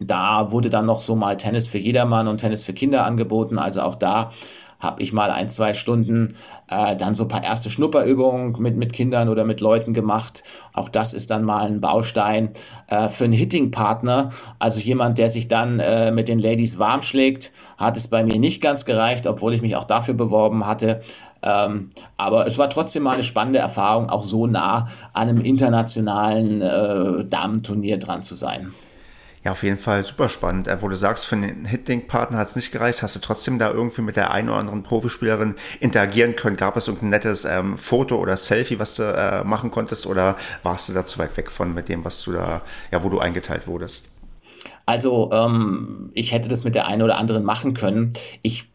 Da wurde dann noch so mal Tennis für jedermann und Tennis für Kinder angeboten. Also auch da habe ich mal ein, zwei Stunden äh, dann so ein paar erste Schnupperübungen mit, mit Kindern oder mit Leuten gemacht. Auch das ist dann mal ein Baustein äh, für einen Hitting-Partner. Also jemand, der sich dann äh, mit den Ladies warm schlägt, hat es bei mir nicht ganz gereicht, obwohl ich mich auch dafür beworben hatte. Ähm, aber es war trotzdem mal eine spannende Erfahrung, auch so nah an einem internationalen äh, Damenturnier dran zu sein. Ja, auf jeden Fall super spannend. Äh, wo du sagst, für einen Hitting-Partner hat es nicht gereicht, hast du trotzdem da irgendwie mit der einen oder anderen Profispielerin interagieren können? Gab es irgendein nettes ähm, Foto oder Selfie, was du äh, machen konntest, oder warst du da zu weit weg von mit dem, was du da, ja, wo du eingeteilt wurdest? Also, ähm, ich hätte das mit der einen oder anderen machen können. Ich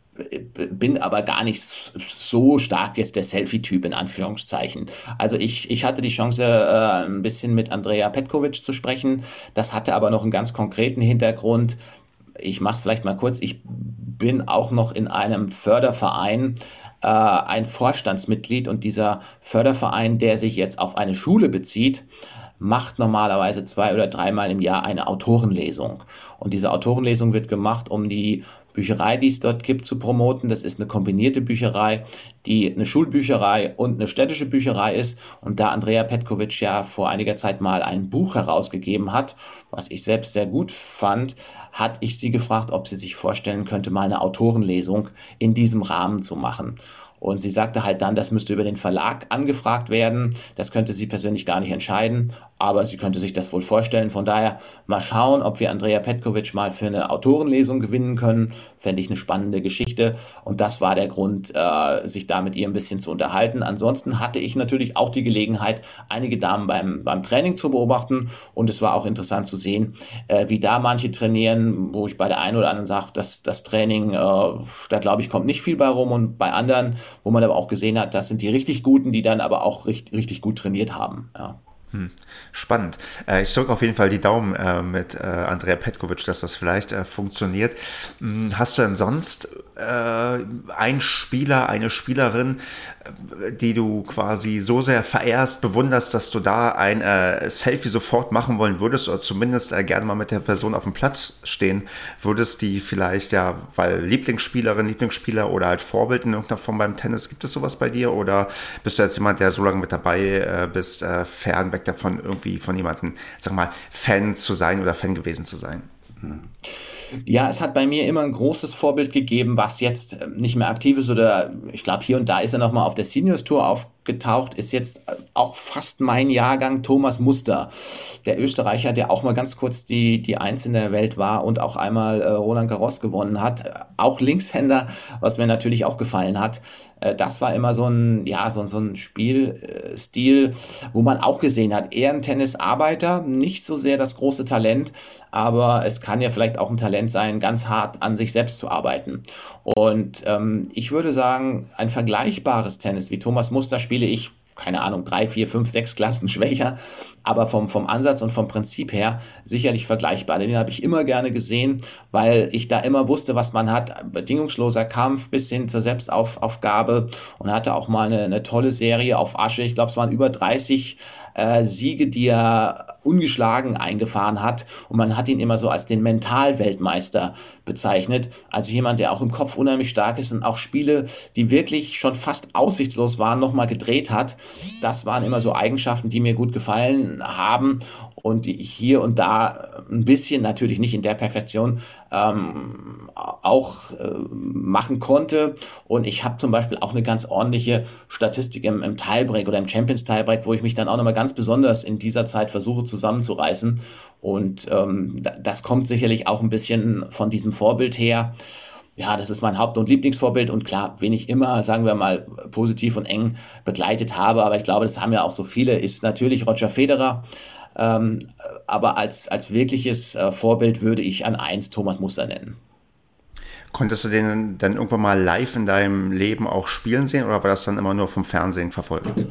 bin aber gar nicht so stark jetzt der Selfie-Typ in Anführungszeichen. Also ich, ich hatte die Chance, äh, ein bisschen mit Andrea Petkovic zu sprechen. Das hatte aber noch einen ganz konkreten Hintergrund. Ich mache es vielleicht mal kurz. Ich bin auch noch in einem Förderverein äh, ein Vorstandsmitglied und dieser Förderverein, der sich jetzt auf eine Schule bezieht, macht normalerweise zwei oder dreimal im Jahr eine Autorenlesung. Und diese Autorenlesung wird gemacht, um die Bücherei, die es dort gibt, zu promoten. Das ist eine kombinierte Bücherei, die eine Schulbücherei und eine städtische Bücherei ist. Und da Andrea Petkovic ja vor einiger Zeit mal ein Buch herausgegeben hat, was ich selbst sehr gut fand, hat ich sie gefragt, ob sie sich vorstellen könnte, mal eine Autorenlesung in diesem Rahmen zu machen. Und sie sagte halt dann, das müsste über den Verlag angefragt werden. Das könnte sie persönlich gar nicht entscheiden, aber sie könnte sich das wohl vorstellen. Von daher mal schauen, ob wir Andrea Petkovic mal für eine Autorenlesung gewinnen können. Fände ich eine spannende Geschichte. Und das war der Grund, äh, sich da mit ihr ein bisschen zu unterhalten. Ansonsten hatte ich natürlich auch die Gelegenheit, einige Damen beim, beim Training zu beobachten. Und es war auch interessant zu sehen, äh, wie da manche trainieren, wo ich bei der einen oder anderen sage, dass das Training, äh, da glaube ich, kommt nicht viel bei rum. Und bei anderen, wo man aber auch gesehen hat, das sind die richtig Guten, die dann aber auch richtig, richtig gut trainiert haben. Ja. Hm. Spannend. Äh, ich drücke auf jeden Fall die Daumen äh, mit äh, Andrea Petkovic, dass das vielleicht äh, funktioniert. Hm, hast du denn sonst äh, einen Spieler, eine Spielerin, die du quasi so sehr verehrst, bewunderst, dass du da ein Selfie sofort machen wollen würdest oder zumindest gerne mal mit der Person auf dem Platz stehen würdest, die vielleicht ja, weil Lieblingsspielerin, Lieblingsspieler oder halt Vorbild in irgendeiner Form beim Tennis, gibt es sowas bei dir oder bist du jetzt jemand, der so lange mit dabei bist, fern weg davon, irgendwie von jemandem, sag mal, Fan zu sein oder Fan gewesen zu sein? Hm. Ja, es hat bei mir immer ein großes Vorbild gegeben, was jetzt ähm, nicht mehr aktiv ist oder ich glaube hier und da ist er nochmal auf der Seniors Tour aufgetaucht, ist jetzt äh, auch fast mein Jahrgang Thomas Muster. Der Österreicher, der auch mal ganz kurz die, die Eins in der Welt war und auch einmal äh, Roland Garros gewonnen hat. Auch Linkshänder, was mir natürlich auch gefallen hat. Äh, das war immer so ein, ja, so, so ein Spielstil, wo man auch gesehen hat, eher ein Tennisarbeiter, nicht so sehr das große Talent, aber es kann ja vielleicht auch ein Talent sein, ganz hart an sich selbst zu arbeiten. Und ähm, ich würde sagen, ein vergleichbares Tennis wie Thomas Muster spiele ich keine Ahnung, drei, vier, fünf, sechs Klassen schwächer, aber vom, vom Ansatz und vom Prinzip her sicherlich vergleichbar. Den habe ich immer gerne gesehen, weil ich da immer wusste, was man hat. Bedingungsloser Kampf bis hin zur Selbstaufgabe und hatte auch mal eine, eine tolle Serie auf Asche. Ich glaube, es waren über 30 äh, Siege, die er ungeschlagen eingefahren hat. Und man hat ihn immer so als den Mentalweltmeister bezeichnet. Also jemand, der auch im Kopf unheimlich stark ist und auch Spiele, die wirklich schon fast aussichtslos waren, nochmal gedreht hat. Das waren immer so Eigenschaften, die mir gut gefallen haben und die ich hier und da ein bisschen, natürlich nicht in der Perfektion, ähm, auch äh, machen konnte. Und ich habe zum Beispiel auch eine ganz ordentliche Statistik im, im Tiebreak oder im Champions Tiebreak, wo ich mich dann auch nochmal ganz besonders in dieser Zeit versuche zusammenzureißen. Und ähm, das kommt sicherlich auch ein bisschen von diesem Vorbild her ja, das ist mein Haupt- und Lieblingsvorbild und klar, wen ich immer, sagen wir mal, positiv und eng begleitet habe, aber ich glaube, das haben ja auch so viele, ist natürlich Roger Federer. Ähm, aber als, als wirkliches äh, Vorbild würde ich an eins Thomas Muster nennen. Konntest du den dann irgendwann mal live in deinem Leben auch spielen sehen oder war das dann immer nur vom Fernsehen verfolgt?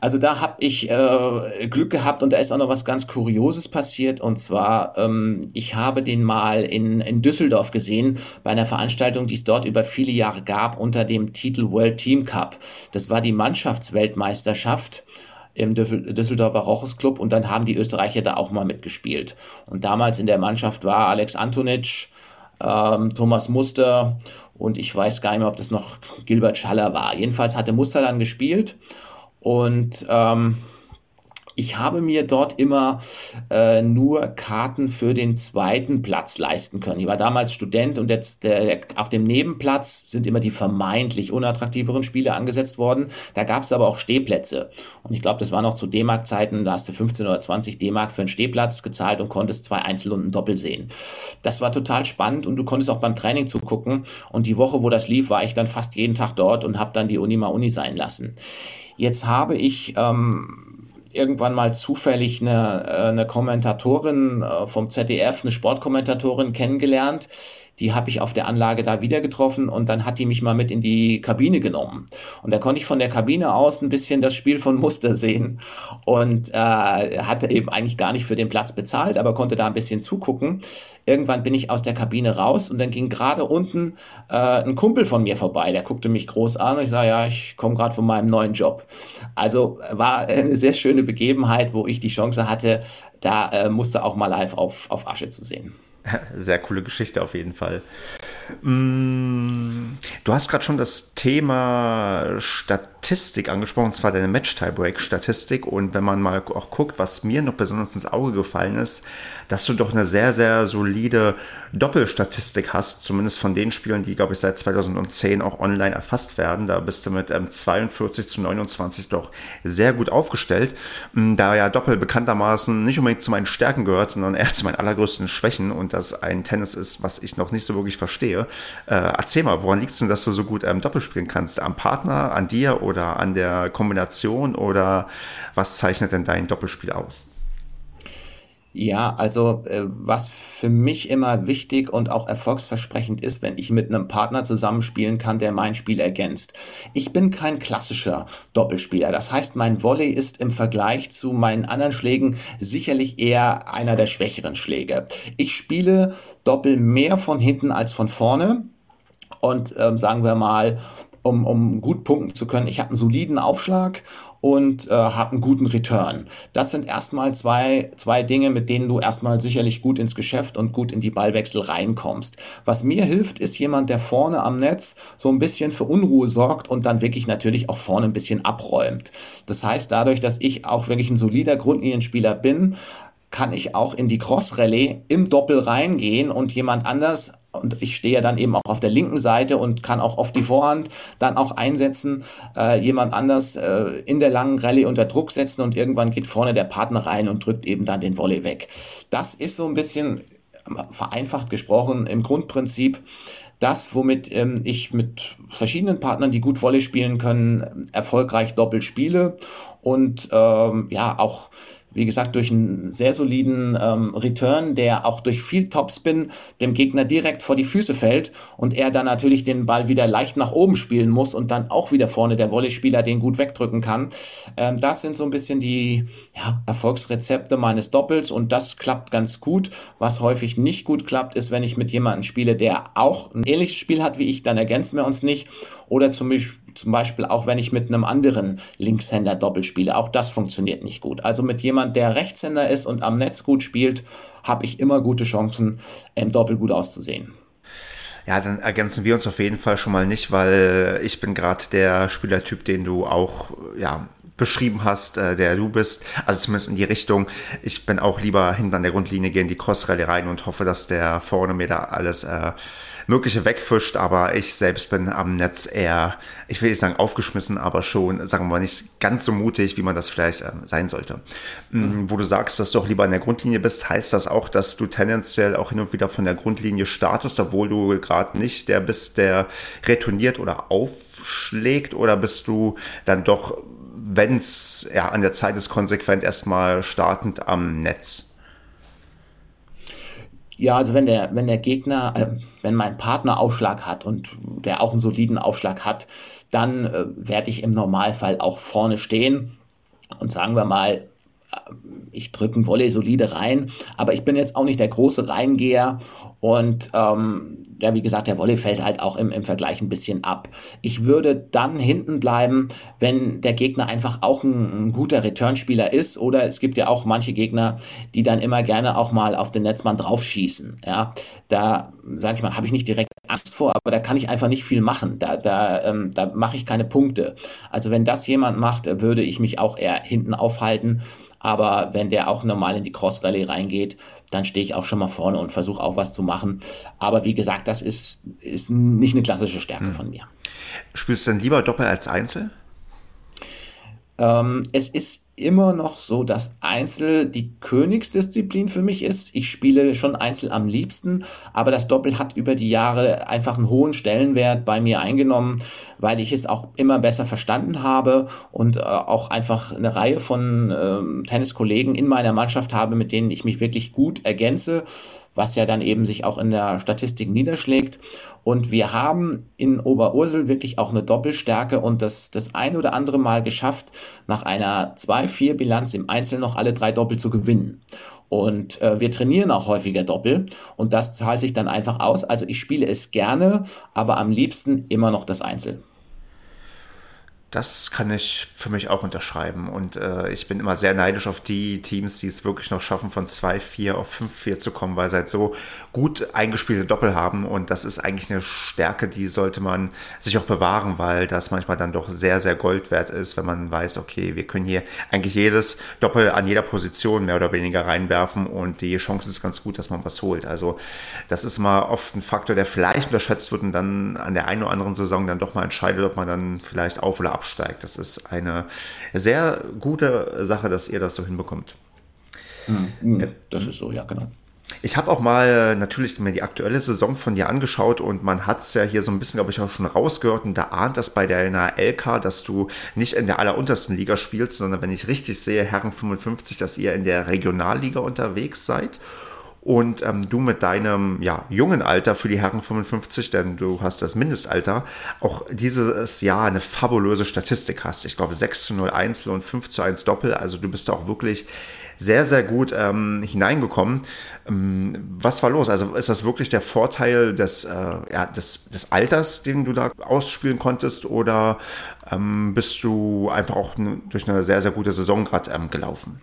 Also da habe ich äh, Glück gehabt und da ist auch noch was ganz Kurioses passiert. Und zwar, ähm, ich habe den mal in, in Düsseldorf gesehen bei einer Veranstaltung, die es dort über viele Jahre gab unter dem Titel World Team Cup. Das war die Mannschaftsweltmeisterschaft im Düsseldorfer Roches Club und dann haben die Österreicher da auch mal mitgespielt. Und damals in der Mannschaft war Alex Antonic, ähm, Thomas Muster und ich weiß gar nicht mehr, ob das noch Gilbert Schaller war. Jedenfalls hatte Muster dann gespielt und ähm, ich habe mir dort immer äh, nur Karten für den zweiten Platz leisten können. Ich war damals Student und jetzt der, auf dem Nebenplatz sind immer die vermeintlich unattraktiveren Spiele angesetzt worden. Da gab es aber auch Stehplätze. Und ich glaube, das war noch zu D-Mark-Zeiten, da hast du 15 oder 20 D-Mark für einen Stehplatz gezahlt und konntest zwei Einzelrunden Doppel sehen. Das war total spannend und du konntest auch beim Training zugucken. Und die Woche, wo das lief, war ich dann fast jeden Tag dort und habe dann die Uni mal Uni sein lassen. Jetzt habe ich ähm, irgendwann mal zufällig eine, äh, eine Kommentatorin äh, vom ZDF, eine Sportkommentatorin kennengelernt, die habe ich auf der Anlage da wieder getroffen und dann hat die mich mal mit in die Kabine genommen. Und da konnte ich von der Kabine aus ein bisschen das Spiel von Muster sehen und äh, hatte eben eigentlich gar nicht für den Platz bezahlt, aber konnte da ein bisschen zugucken. Irgendwann bin ich aus der Kabine raus und dann ging gerade unten äh, ein Kumpel von mir vorbei, der guckte mich groß an und ich sage, ja, ich komme gerade von meinem neuen Job. Also war eine sehr schöne Begebenheit, wo ich die Chance hatte, da äh, musste auch mal live auf, auf Asche zu sehen. Sehr coole Geschichte auf jeden Fall. Mm, du hast gerade schon das Thema Statistik angesprochen, und zwar deine Match-Tiebreak-Statistik. Und wenn man mal auch guckt, was mir noch besonders ins Auge gefallen ist, dass du doch eine sehr, sehr solide Doppelstatistik hast, zumindest von den Spielen, die, glaube ich, seit 2010 auch online erfasst werden. Da bist du mit ähm, 42 zu 29 doch sehr gut aufgestellt. Mm, da ja Doppel bekanntermaßen nicht unbedingt zu meinen Stärken gehört, sondern eher zu meinen allergrößten Schwächen und das ein Tennis ist, was ich noch nicht so wirklich verstehe. Äh, erzähl mal, woran liegt es denn, dass du so gut ähm, Doppel spielen kannst? Am Partner, an dir oder an der Kombination oder was zeichnet denn dein Doppelspiel aus? Ja, also äh, was für mich immer wichtig und auch erfolgsversprechend ist, wenn ich mit einem Partner zusammenspielen kann, der mein Spiel ergänzt. Ich bin kein klassischer Doppelspieler. Das heißt, mein Volley ist im Vergleich zu meinen anderen Schlägen sicherlich eher einer der schwächeren Schläge. Ich spiele Doppel mehr von hinten als von vorne. Und ähm, sagen wir mal, um, um gut punkten zu können, ich habe einen soliden Aufschlag und äh, habe einen guten Return. Das sind erstmal zwei, zwei Dinge, mit denen du erstmal sicherlich gut ins Geschäft und gut in die Ballwechsel reinkommst. Was mir hilft, ist jemand, der vorne am Netz so ein bisschen für Unruhe sorgt und dann wirklich natürlich auch vorne ein bisschen abräumt. Das heißt, dadurch, dass ich auch wirklich ein solider Grundlinienspieler bin, kann ich auch in die Cross-Rallye im Doppel reingehen und jemand anders und ich stehe ja dann eben auch auf der linken Seite und kann auch auf die Vorhand dann auch einsetzen, äh, jemand anders äh, in der langen Rallye unter Druck setzen und irgendwann geht vorne der Partner rein und drückt eben dann den Volley weg. Das ist so ein bisschen vereinfacht gesprochen im Grundprinzip das, womit ähm, ich mit verschiedenen Partnern, die gut Volley spielen können, erfolgreich doppelt spiele und ähm, ja auch wie gesagt, durch einen sehr soliden ähm, Return, der auch durch viel Topspin dem Gegner direkt vor die Füße fällt und er dann natürlich den Ball wieder leicht nach oben spielen muss und dann auch wieder vorne der Volleyspieler den gut wegdrücken kann. Ähm, das sind so ein bisschen die ja, Erfolgsrezepte meines Doppels und das klappt ganz gut. Was häufig nicht gut klappt, ist, wenn ich mit jemandem spiele, der auch ein ähnliches Spiel hat wie ich, dann ergänzen wir uns nicht. Oder zum zum Beispiel auch wenn ich mit einem anderen Linkshänder Doppel spiele, auch das funktioniert nicht gut. Also mit jemand, der Rechtshänder ist und am Netz gut spielt, habe ich immer gute Chancen, im Doppel gut auszusehen. Ja, dann ergänzen wir uns auf jeden Fall schon mal nicht, weil ich bin gerade der Spielertyp, den du auch ja, beschrieben hast, äh, der du bist. Also zumindest in die Richtung. Ich bin auch lieber hinten an der Grundlinie, gehe in die Crossrallye rein und hoffe, dass der vorne mir da alles äh, Mögliche wegfischt, aber ich selbst bin am Netz eher, ich will nicht sagen aufgeschmissen, aber schon, sagen wir mal, nicht ganz so mutig, wie man das vielleicht äh, sein sollte. Mhm. Wo du sagst, dass du auch lieber in der Grundlinie bist, heißt das auch, dass du tendenziell auch hin und wieder von der Grundlinie startest, obwohl du gerade nicht der bist, der retourniert oder aufschlägt, oder bist du dann doch, wenn es ja, an der Zeit ist, konsequent erstmal startend am Netz? Ja, also wenn der, wenn der Gegner, äh, wenn mein Partner Aufschlag hat und der auch einen soliden Aufschlag hat, dann äh, werde ich im Normalfall auch vorne stehen und sagen wir mal, äh, ich drücke ein Volley solide rein, aber ich bin jetzt auch nicht der große Reingeher und ähm, ja, wie gesagt, der Volley fällt halt auch im, im Vergleich ein bisschen ab. Ich würde dann hinten bleiben, wenn der Gegner einfach auch ein, ein guter Returnspieler ist. Oder es gibt ja auch manche Gegner, die dann immer gerne auch mal auf den Netzmann draufschießen. Ja, da, sage ich mal, habe ich nicht direkt Angst vor, aber da kann ich einfach nicht viel machen. Da, da, ähm, da mache ich keine Punkte. Also wenn das jemand macht, würde ich mich auch eher hinten aufhalten. Aber wenn der auch normal in die Cross Rallye reingeht, dann stehe ich auch schon mal vorne und versuche auch was zu machen. Aber wie gesagt, das ist, ist nicht eine klassische Stärke hm. von mir. Spielst du denn lieber Doppel als Einzel? Ähm, es ist immer noch so, dass Einzel die Königsdisziplin für mich ist. Ich spiele schon Einzel am liebsten, aber das Doppel hat über die Jahre einfach einen hohen Stellenwert bei mir eingenommen, weil ich es auch immer besser verstanden habe und äh, auch einfach eine Reihe von äh, Tenniskollegen in meiner Mannschaft habe, mit denen ich mich wirklich gut ergänze was ja dann eben sich auch in der Statistik niederschlägt. Und wir haben in Oberursel wirklich auch eine Doppelstärke und das, das ein oder andere Mal geschafft, nach einer 2-4-Bilanz im Einzel noch alle drei Doppel zu gewinnen. Und äh, wir trainieren auch häufiger Doppel und das zahlt sich dann einfach aus. Also ich spiele es gerne, aber am liebsten immer noch das Einzel. Das kann ich für mich auch unterschreiben. Und äh, ich bin immer sehr neidisch auf die Teams, die es wirklich noch schaffen, von 2-4 auf 5-4 zu kommen, weil sie halt so gut eingespielte Doppel haben. Und das ist eigentlich eine Stärke, die sollte man sich auch bewahren, weil das manchmal dann doch sehr, sehr Gold wert ist, wenn man weiß, okay, wir können hier eigentlich jedes Doppel an jeder Position mehr oder weniger reinwerfen und die Chance ist ganz gut, dass man was holt. Also das ist mal oft ein Faktor, der vielleicht unterschätzt wird und dann an der einen oder anderen Saison dann doch mal entscheidet, ob man dann vielleicht auf oder ab absteigt. Das ist eine sehr gute Sache, dass ihr das so hinbekommt. Mhm. Das ist so, ja, genau. Ich habe auch mal natürlich mir die aktuelle Saison von dir angeschaut und man hat es ja hier so ein bisschen, glaube ich, auch schon rausgehört und da ahnt das bei deiner LK, dass du nicht in der alleruntersten Liga spielst, sondern wenn ich richtig sehe, Herren 55, dass ihr in der Regionalliga unterwegs seid und ähm, du mit deinem ja, jungen Alter für die Herren 55, denn du hast das Mindestalter, auch dieses Jahr eine fabulöse Statistik hast. Ich glaube 6 zu 0 Einzel und 5 zu 1 Doppel. Also du bist da auch wirklich sehr, sehr gut ähm, hineingekommen. Ähm, was war los? Also ist das wirklich der Vorteil des, äh, ja, des, des Alters, den du da ausspielen konntest, oder ähm, bist du einfach auch durch eine sehr, sehr gute Saison gerade ähm, gelaufen?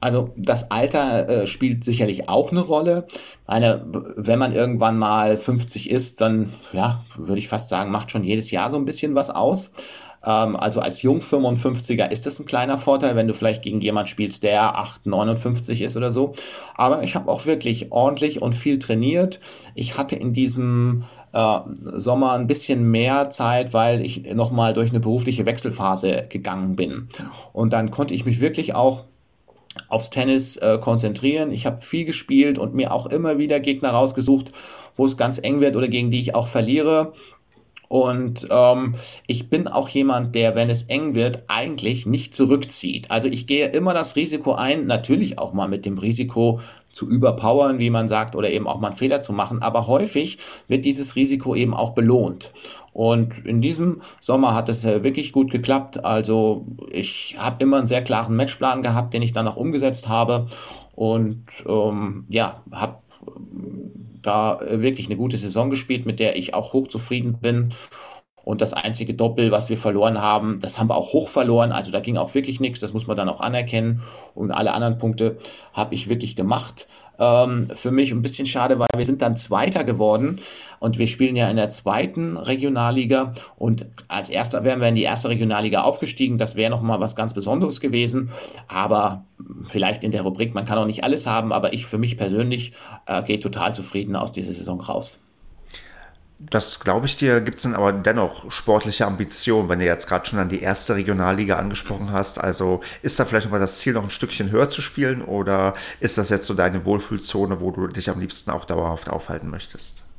Also das Alter äh, spielt sicherlich auch eine Rolle. Eine, wenn man irgendwann mal 50 ist, dann ja, würde ich fast sagen, macht schon jedes Jahr so ein bisschen was aus. Ähm, also als Jung 55er ist das ein kleiner Vorteil, wenn du vielleicht gegen jemand spielst, der 8, 59 ist oder so. Aber ich habe auch wirklich ordentlich und viel trainiert. Ich hatte in diesem äh, Sommer ein bisschen mehr Zeit, weil ich nochmal durch eine berufliche Wechselphase gegangen bin. Und dann konnte ich mich wirklich auch aufs Tennis äh, konzentrieren. Ich habe viel gespielt und mir auch immer wieder Gegner rausgesucht, wo es ganz eng wird oder gegen die ich auch verliere. Und ähm, ich bin auch jemand, der, wenn es eng wird, eigentlich nicht zurückzieht. Also ich gehe immer das Risiko ein, natürlich auch mal mit dem Risiko zu überpowern, wie man sagt, oder eben auch mal einen Fehler zu machen. Aber häufig wird dieses Risiko eben auch belohnt. Und in diesem Sommer hat es äh, wirklich gut geklappt. Also ich habe immer einen sehr klaren Matchplan gehabt, den ich dann auch umgesetzt habe. Und ähm, ja, habe da wirklich eine gute Saison gespielt, mit der ich auch hochzufrieden bin. Und das einzige Doppel, was wir verloren haben, das haben wir auch hoch verloren. Also da ging auch wirklich nichts. Das muss man dann auch anerkennen. Und alle anderen Punkte habe ich wirklich gemacht. Ähm, für mich ein bisschen schade, weil wir sind dann Zweiter geworden und wir spielen ja in der zweiten Regionalliga und als Erster wären wir in die erste Regionalliga aufgestiegen. Das wäre nochmal was ganz Besonderes gewesen. Aber vielleicht in der Rubrik, man kann auch nicht alles haben, aber ich für mich persönlich äh, gehe total zufrieden aus dieser Saison raus. Das glaube ich dir. Gibt es denn aber dennoch sportliche Ambitionen, wenn du jetzt gerade schon an die erste Regionalliga angesprochen hast? Also ist da vielleicht nochmal das Ziel, noch ein Stückchen höher zu spielen oder ist das jetzt so deine Wohlfühlzone, wo du dich am liebsten auch dauerhaft aufhalten möchtest?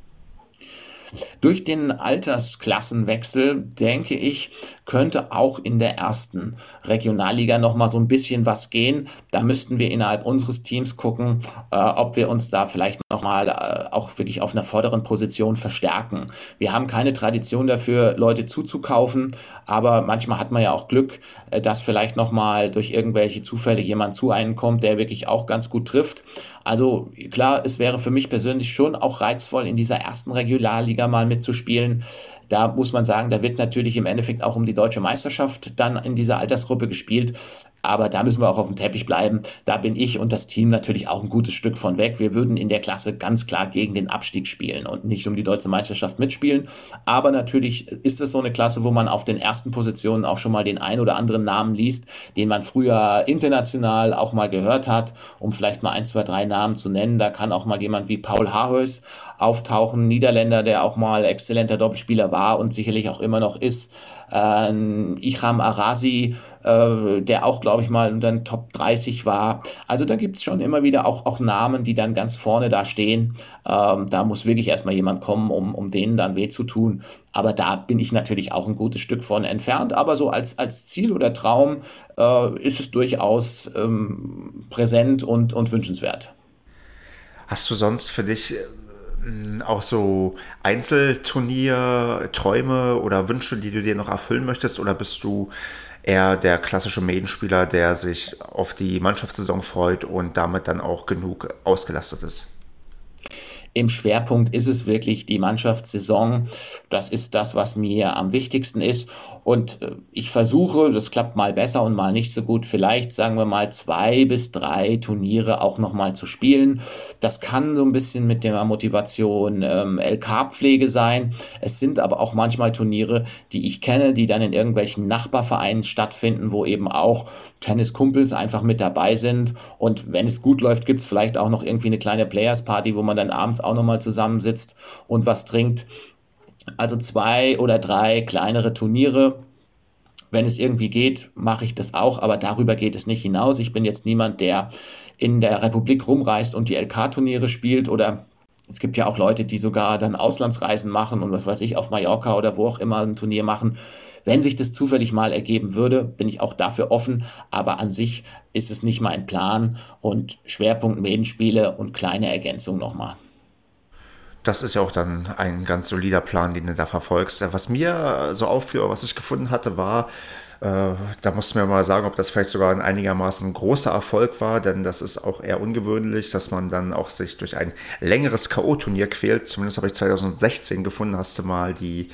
Durch den Altersklassenwechsel, denke ich, könnte auch in der ersten Regionalliga noch mal so ein bisschen was gehen. Da müssten wir innerhalb unseres Teams gucken, äh, ob wir uns da vielleicht noch mal äh, auch wirklich auf einer vorderen Position verstärken. Wir haben keine Tradition dafür, Leute zuzukaufen, aber manchmal hat man ja auch Glück, äh, dass vielleicht noch mal durch irgendwelche Zufälle jemand zu einem kommt, der wirklich auch ganz gut trifft. Also klar, es wäre für mich persönlich schon auch reizvoll, in dieser ersten Regionalliga mal mitzuspielen. Da muss man sagen, da wird natürlich im Endeffekt auch um die deutsche Meisterschaft dann in dieser Altersgruppe gespielt. Aber da müssen wir auch auf dem Teppich bleiben. Da bin ich und das Team natürlich auch ein gutes Stück von weg. Wir würden in der Klasse ganz klar gegen den Abstieg spielen und nicht um die deutsche Meisterschaft mitspielen. Aber natürlich ist es so eine Klasse, wo man auf den ersten Positionen auch schon mal den ein oder anderen Namen liest, den man früher international auch mal gehört hat. Um vielleicht mal ein, zwei, drei Namen zu nennen. Da kann auch mal jemand wie Paul Harhus auftauchen, Niederländer, der auch mal exzellenter Doppelspieler war und sicherlich auch immer noch ist. Ähm, Ichram Arasi, äh, der auch, glaube ich, mal unter den Top 30 war. Also da gibt es schon immer wieder auch, auch Namen, die dann ganz vorne da stehen. Ähm, da muss wirklich erstmal jemand kommen, um, um denen dann weh zu tun. Aber da bin ich natürlich auch ein gutes Stück von entfernt. Aber so als, als Ziel oder Traum äh, ist es durchaus ähm, präsent und, und wünschenswert. Hast du sonst für dich auch so Einzelturnier-Träume oder Wünsche, die du dir noch erfüllen möchtest? Oder bist du eher der klassische Medienspieler, der sich auf die Mannschaftssaison freut und damit dann auch genug ausgelastet ist? Im Schwerpunkt ist es wirklich die Mannschaftssaison. Das ist das, was mir am wichtigsten ist. Und äh, ich versuche, das klappt mal besser und mal nicht so gut, vielleicht sagen wir mal zwei bis drei Turniere auch nochmal zu spielen. Das kann so ein bisschen mit der Motivation ähm, LK-Pflege sein. Es sind aber auch manchmal Turniere, die ich kenne, die dann in irgendwelchen Nachbarvereinen stattfinden, wo eben auch Tenniskumpels einfach mit dabei sind. Und wenn es gut läuft, gibt es vielleicht auch noch irgendwie eine kleine Players-Party, wo man dann abends auch nochmal zusammensitzt und was trinkt. Also zwei oder drei kleinere Turniere. Wenn es irgendwie geht, mache ich das auch, aber darüber geht es nicht hinaus. Ich bin jetzt niemand, der in der Republik rumreist und die LK-Turniere spielt oder es gibt ja auch Leute, die sogar dann Auslandsreisen machen und was weiß ich, auf Mallorca oder wo auch immer ein Turnier machen. Wenn sich das zufällig mal ergeben würde, bin ich auch dafür offen, aber an sich ist es nicht mein Plan und Schwerpunkt Medenspiele und kleine Ergänzung nochmal. Das ist ja auch dann ein ganz solider Plan, den du da verfolgst. Was mir so auffiel, was ich gefunden hatte, war, äh, da musst du mir mal sagen, ob das vielleicht sogar ein einigermaßen großer Erfolg war, denn das ist auch eher ungewöhnlich, dass man dann auch sich durch ein längeres K.O.-Turnier quält. Zumindest habe ich 2016 gefunden, hast du mal die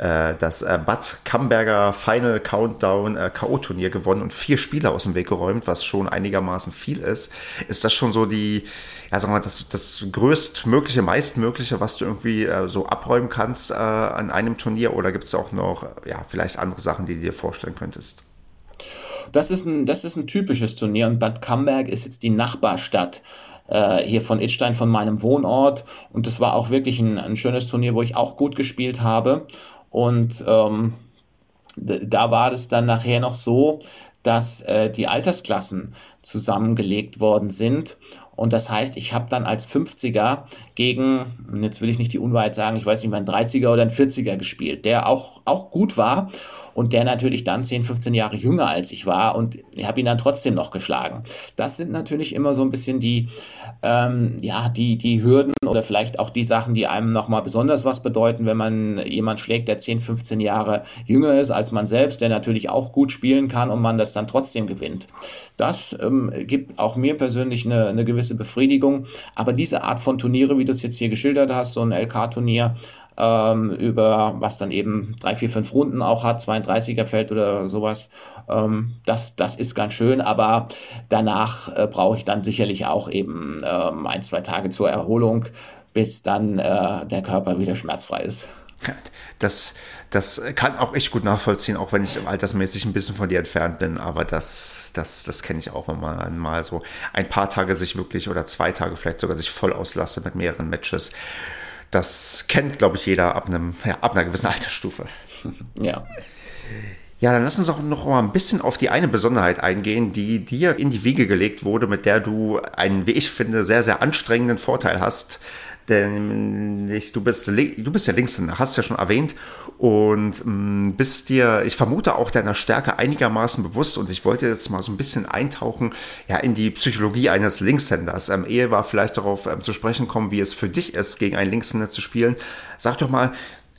das äh, Bad Camberger Final Countdown äh, K.O.-Turnier gewonnen und vier Spieler aus dem Weg geräumt, was schon einigermaßen viel ist. Ist das schon so die, ja, sagen wir mal, das, das größtmögliche, meistmögliche, was du irgendwie äh, so abräumen kannst äh, an einem Turnier? Oder gibt es auch noch, ja, vielleicht andere Sachen, die du dir vorstellen könntest? Das ist ein, das ist ein typisches Turnier und Bad Camberg ist jetzt die Nachbarstadt äh, hier von Itstein, von meinem Wohnort. Und das war auch wirklich ein, ein schönes Turnier, wo ich auch gut gespielt habe. Und ähm, da war es dann nachher noch so, dass äh, die Altersklassen zusammengelegt worden sind. Und das heißt, ich habe dann als 50er gegen, jetzt will ich nicht die Unwahrheit sagen, ich weiß nicht, mal ein 30er oder ein 40er gespielt, der auch, auch gut war und der natürlich dann 10, 15 Jahre jünger als ich war und ich habe ihn dann trotzdem noch geschlagen. Das sind natürlich immer so ein bisschen die, ähm, ja, die, die Hürden oder vielleicht auch die Sachen, die einem nochmal besonders was bedeuten, wenn man jemand schlägt, der 10, 15 Jahre jünger ist als man selbst, der natürlich auch gut spielen kann und man das dann trotzdem gewinnt. Das ähm, gibt auch mir persönlich eine, eine gewisse Befriedigung. Aber diese Art von Turniere, wie du es jetzt hier geschildert hast, so ein LK-Turnier, ähm, über was dann eben drei, vier, fünf Runden auch hat, 32er Feld oder sowas. Ähm, das, das ist ganz schön, aber danach äh, brauche ich dann sicherlich auch eben ähm, ein, zwei Tage zur Erholung, bis dann äh, der Körper wieder schmerzfrei ist. Das, das kann auch ich gut nachvollziehen, auch wenn ich altersmäßig ein bisschen von dir entfernt bin. Aber das, das, das kenne ich auch, wenn man mal so ein paar Tage sich wirklich oder zwei Tage vielleicht sogar sich voll auslasse mit mehreren Matches. Das kennt, glaube ich, jeder ab, einem, ja, ab einer gewissen Altersstufe. Ja. Ja, dann lass uns auch noch mal ein bisschen auf die eine Besonderheit eingehen, die dir in die Wiege gelegt wurde, mit der du einen, wie ich finde, sehr, sehr anstrengenden Vorteil hast Nämlich, du bist, du bist ja Linkshänder, hast ja schon erwähnt und mh, mm, bist dir, ich vermute, auch deiner Stärke einigermaßen bewusst und ich wollte jetzt mal so ein bisschen eintauchen ja, in die Psychologie eines Linkshänders. Ähm, ehe wir vielleicht darauf ähm, zu sprechen kommen, wie es für dich ist, gegen einen Linkshänder zu spielen. Sag doch mal,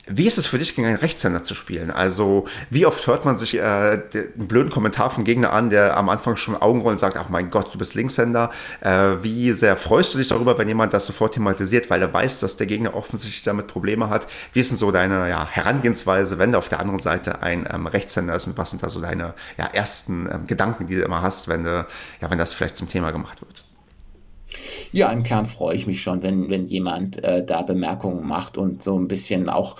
wie ist es für dich, gegen einen Rechtshänder zu spielen? Also, wie oft hört man sich äh, einen blöden Kommentar vom Gegner an, der am Anfang schon Augenrollen sagt, ach mein Gott, du bist Linkshänder. Äh, wie sehr freust du dich darüber, wenn jemand das sofort thematisiert, weil er weiß, dass der Gegner offensichtlich damit Probleme hat? Wie ist denn so deine ja, Herangehensweise, wenn da auf der anderen Seite ein ähm, Rechtshänder ist? Und was sind da so deine ja, ersten ähm, Gedanken, die du immer hast, wenn, du, ja, wenn das vielleicht zum Thema gemacht wird? Ja, im Kern freue ich mich schon, wenn, wenn jemand äh, da Bemerkungen macht und so ein bisschen auch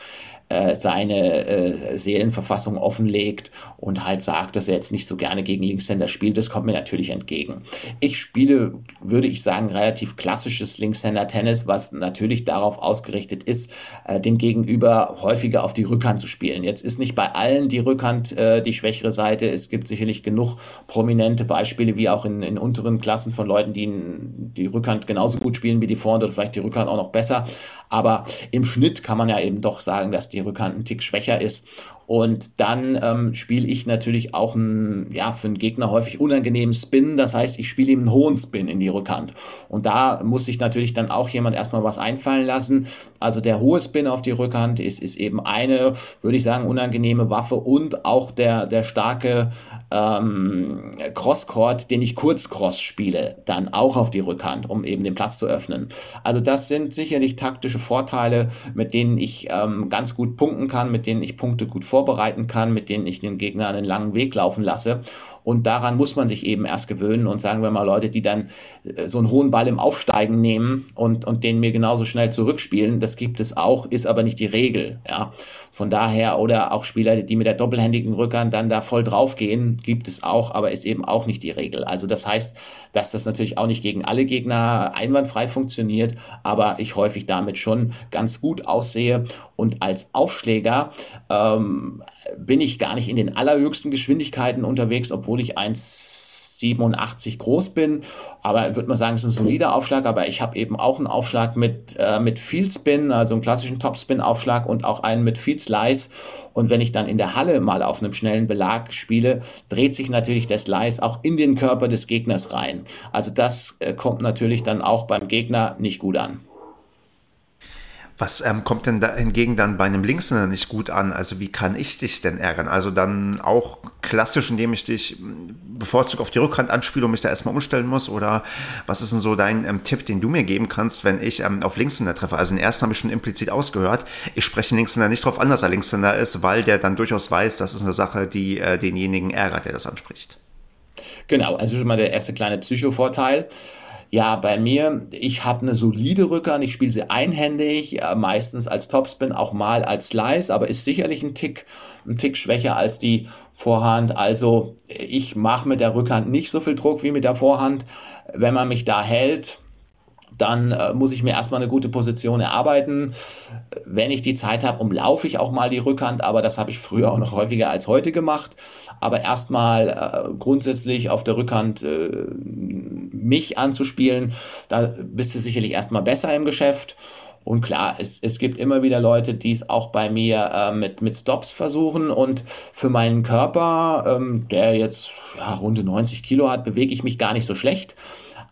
äh, seine äh, Seelenverfassung offenlegt und halt sagt, dass er jetzt nicht so gerne gegen Linkshänder spielt, das kommt mir natürlich entgegen. Ich spiele, würde ich sagen, relativ klassisches Linkshänder-Tennis, was natürlich darauf ausgerichtet ist, äh, dem Gegenüber häufiger auf die Rückhand zu spielen. Jetzt ist nicht bei allen die Rückhand äh, die schwächere Seite. Es gibt sicherlich genug prominente Beispiele, wie auch in, in unteren Klassen von Leuten, die die Rückhand genauso gut spielen wie die Vorhand oder vielleicht die Rückhand auch noch besser. Aber im Schnitt kann man ja eben doch sagen, dass die Rückhand ein Tick schwächer ist. Und dann ähm, spiele ich natürlich auch einen, ja, für einen Gegner häufig unangenehmen Spin. Das heißt, ich spiele ihm einen hohen Spin in die Rückhand. Und da muss sich natürlich dann auch jemand erstmal was einfallen lassen. Also der hohe Spin auf die Rückhand ist, ist eben eine, würde ich sagen, unangenehme Waffe und auch der, der starke ähm, Crosscourt, den ich kurz cross spiele, dann auch auf die Rückhand, um eben den Platz zu öffnen. Also das sind sicherlich taktische Vorteile, mit denen ich ähm, ganz gut punkten kann, mit denen ich Punkte gut vorbereiten kann, mit denen ich den Gegner einen langen Weg laufen lasse. Und daran muss man sich eben erst gewöhnen und sagen wir mal Leute, die dann äh, so einen hohen Ball im Aufsteigen nehmen und, und den mir genauso schnell zurückspielen, das gibt es auch, ist aber nicht die Regel. Ja. Von daher, oder auch Spieler, die mit der doppelhändigen Rückhand dann da voll draufgehen, gibt es auch, aber ist eben auch nicht die Regel. Also das heißt, dass das natürlich auch nicht gegen alle Gegner einwandfrei funktioniert, aber ich häufig damit schon ganz gut aussehe. Und als Aufschläger ähm, bin ich gar nicht in den allerhöchsten Geschwindigkeiten unterwegs, obwohl obwohl ich 1,87 groß bin. Aber würde man sagen, es ist ein solider Aufschlag. Aber ich habe eben auch einen Aufschlag mit, äh, mit Field Spin, also einen klassischen Topspin-Aufschlag und auch einen mit Field Slice. Und wenn ich dann in der Halle mal auf einem schnellen Belag spiele, dreht sich natürlich der Slice auch in den Körper des Gegners rein. Also das äh, kommt natürlich dann auch beim Gegner nicht gut an. Was ähm, kommt denn da hingegen dann bei einem Linkshänder nicht gut an? Also wie kann ich dich denn ärgern? Also dann auch klassisch, indem ich dich hm, bevorzugt auf die Rückhand anspiele und mich da erstmal umstellen muss? Oder was ist denn so dein ähm, Tipp, den du mir geben kannst, wenn ich ähm, auf Linkshänder treffe? Also den ersten habe ich schon implizit ausgehört. Ich spreche den Linkshänder nicht darauf an, dass er Linkshänder ist, weil der dann durchaus weiß, das ist eine Sache, die äh, denjenigen ärgert, der das anspricht. Genau, also schon mal der erste kleine Psychovorteil. Ja, bei mir, ich habe eine solide Rückhand, ich spiele sie einhändig, äh, meistens als Topspin, auch mal als Slice, aber ist sicherlich ein Tick, ein Tick schwächer als die Vorhand. Also ich mache mit der Rückhand nicht so viel Druck wie mit der Vorhand. Wenn man mich da hält, dann äh, muss ich mir erstmal eine gute Position erarbeiten. Wenn ich die Zeit habe, umlaufe ich auch mal die Rückhand, aber das habe ich früher auch noch häufiger als heute gemacht. Aber erstmal äh, grundsätzlich auf der Rückhand äh, mich anzuspielen, da bist du sicherlich erstmal besser im Geschäft. Und klar, es, es gibt immer wieder Leute, die es auch bei mir äh, mit, mit Stops versuchen. Und für meinen Körper, ähm, der jetzt ja, runde 90 Kilo hat, bewege ich mich gar nicht so schlecht.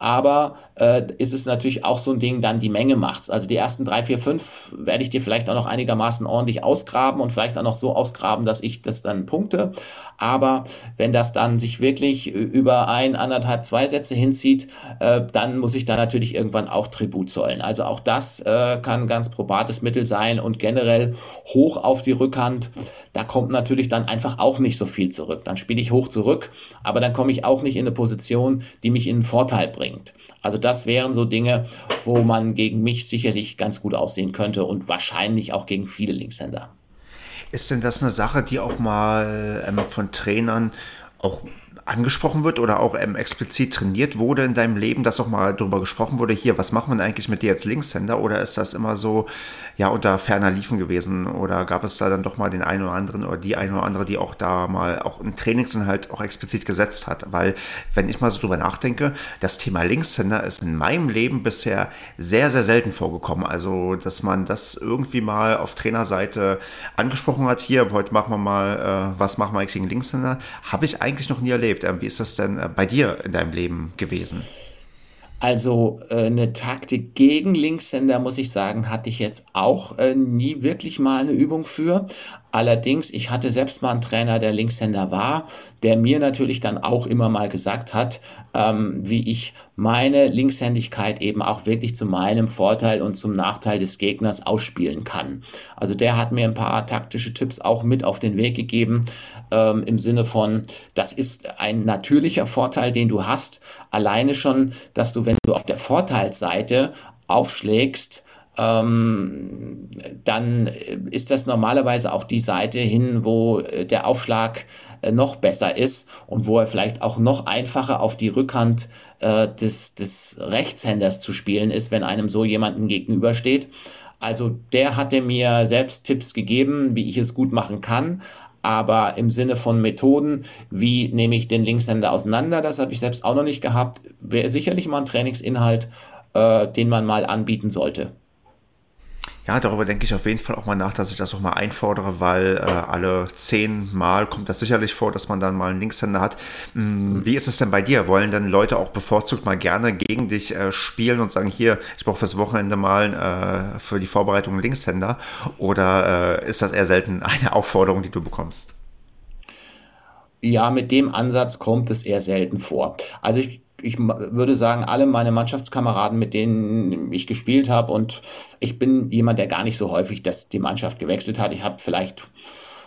Aber äh, ist es natürlich auch so ein Ding, dann die Menge macht's. Also die ersten drei, vier, fünf werde ich dir vielleicht auch noch einigermaßen ordentlich ausgraben und vielleicht auch noch so ausgraben, dass ich das dann punkte. Aber wenn das dann sich wirklich über ein, anderthalb, zwei Sätze hinzieht, äh, dann muss ich da natürlich irgendwann auch Tribut zollen. Also auch das äh, kann ein ganz probates Mittel sein und generell hoch auf die Rückhand, da kommt natürlich dann einfach auch nicht so viel zurück. Dann spiele ich hoch zurück, aber dann komme ich auch nicht in eine Position, die mich in einen Vorteil bringt. Also das wären so Dinge, wo man gegen mich sicherlich ganz gut aussehen könnte und wahrscheinlich auch gegen viele Linkshänder. Ist denn das eine Sache, die auch mal ähm, von Trainern auch angesprochen wird oder auch ähm, explizit trainiert wurde in deinem Leben, dass auch mal darüber gesprochen wurde, hier, was macht man eigentlich mit dir als Linkshänder? Oder ist das immer so, ja, unter ferner Liefen gewesen oder gab es da dann doch mal den einen oder anderen oder die eine oder andere, die auch da mal auch einen Trainingsinhalt auch explizit gesetzt hat, weil wenn ich mal so drüber nachdenke, das Thema Linkshänder ist in meinem Leben bisher sehr, sehr selten vorgekommen, also dass man das irgendwie mal auf Trainerseite angesprochen hat, hier, heute machen wir mal, äh, was machen wir eigentlich gegen Linkshänder, habe ich eigentlich noch nie erlebt erlebt. Wie ist das denn äh, bei dir in deinem Leben gewesen? Also äh, eine Taktik gegen Linkshänder, muss ich sagen, hatte ich jetzt auch äh, nie wirklich mal eine Übung für. Allerdings, ich hatte selbst mal einen Trainer, der Linkshänder war, der mir natürlich dann auch immer mal gesagt hat, ähm, wie ich meine Linkshändigkeit eben auch wirklich zu meinem Vorteil und zum Nachteil des Gegners ausspielen kann. Also der hat mir ein paar taktische Tipps auch mit auf den Weg gegeben, ähm, im Sinne von, das ist ein natürlicher Vorteil, den du hast. Alleine schon, dass du, wenn du auf der Vorteilsseite aufschlägst, ähm, dann ist das normalerweise auch die Seite hin, wo äh, der Aufschlag noch besser ist und wo er vielleicht auch noch einfacher auf die Rückhand äh, des, des Rechtshänders zu spielen ist, wenn einem so jemanden gegenübersteht. Also der hatte mir selbst Tipps gegeben, wie ich es gut machen kann. Aber im Sinne von Methoden, wie nehme ich den Linkshänder auseinander, das habe ich selbst auch noch nicht gehabt. Wäre sicherlich mal ein Trainingsinhalt, äh, den man mal anbieten sollte ja, darüber denke ich auf jeden Fall auch mal nach, dass ich das auch mal einfordere, weil äh, alle zehn Mal kommt das sicherlich vor, dass man dann mal einen Linkshänder hat. Hm, wie ist es denn bei dir? Wollen dann Leute auch bevorzugt mal gerne gegen dich äh, spielen und sagen, hier, ich brauche fürs Wochenende mal äh, für die Vorbereitung einen Linkshänder? Oder äh, ist das eher selten eine Aufforderung, die du bekommst? Ja, mit dem Ansatz kommt es eher selten vor. Also ich ich würde sagen, alle meine Mannschaftskameraden, mit denen ich gespielt habe, und ich bin jemand, der gar nicht so häufig das, die Mannschaft gewechselt hat. Ich habe vielleicht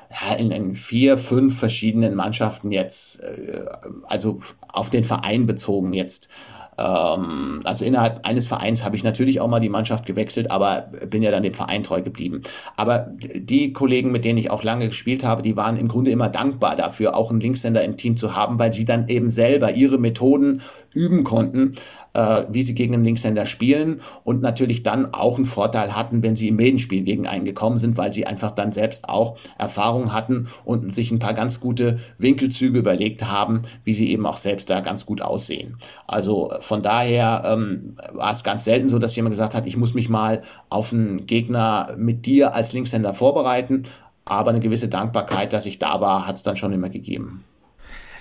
ja, in, in, vier, fünf verschiedenen Mannschaften jetzt, äh, also auf den Verein bezogen jetzt, ähm, also innerhalb eines Vereins habe ich natürlich auch mal die Mannschaft gewechselt, aber bin ja dann dem Verein treu geblieben. Aber die Kollegen, mit denen ich auch lange gespielt habe, die waren im Grunde immer dankbar dafür, auch einen Linkshänder im Team zu haben, weil sie dann eben selber ihre Methoden üben konnten äh, wie sie gegen den Linkshänder spielen und natürlich dann auch einen Vorteil hatten, wenn sie im Medenspiel gegen einen gekommen sind, weil sie einfach dann selbst auch Erfahrung hatten und sich ein paar ganz gute Winkelzüge überlegt haben, wie sie eben auch selbst da ganz gut aussehen. Also von daher ähm, war es ganz selten so, dass jemand gesagt hat, ich muss mich mal auf einen Gegner mit dir als Linkshänder vorbereiten, aber eine gewisse Dankbarkeit, dass ich da war, hat es dann schon immer gegeben.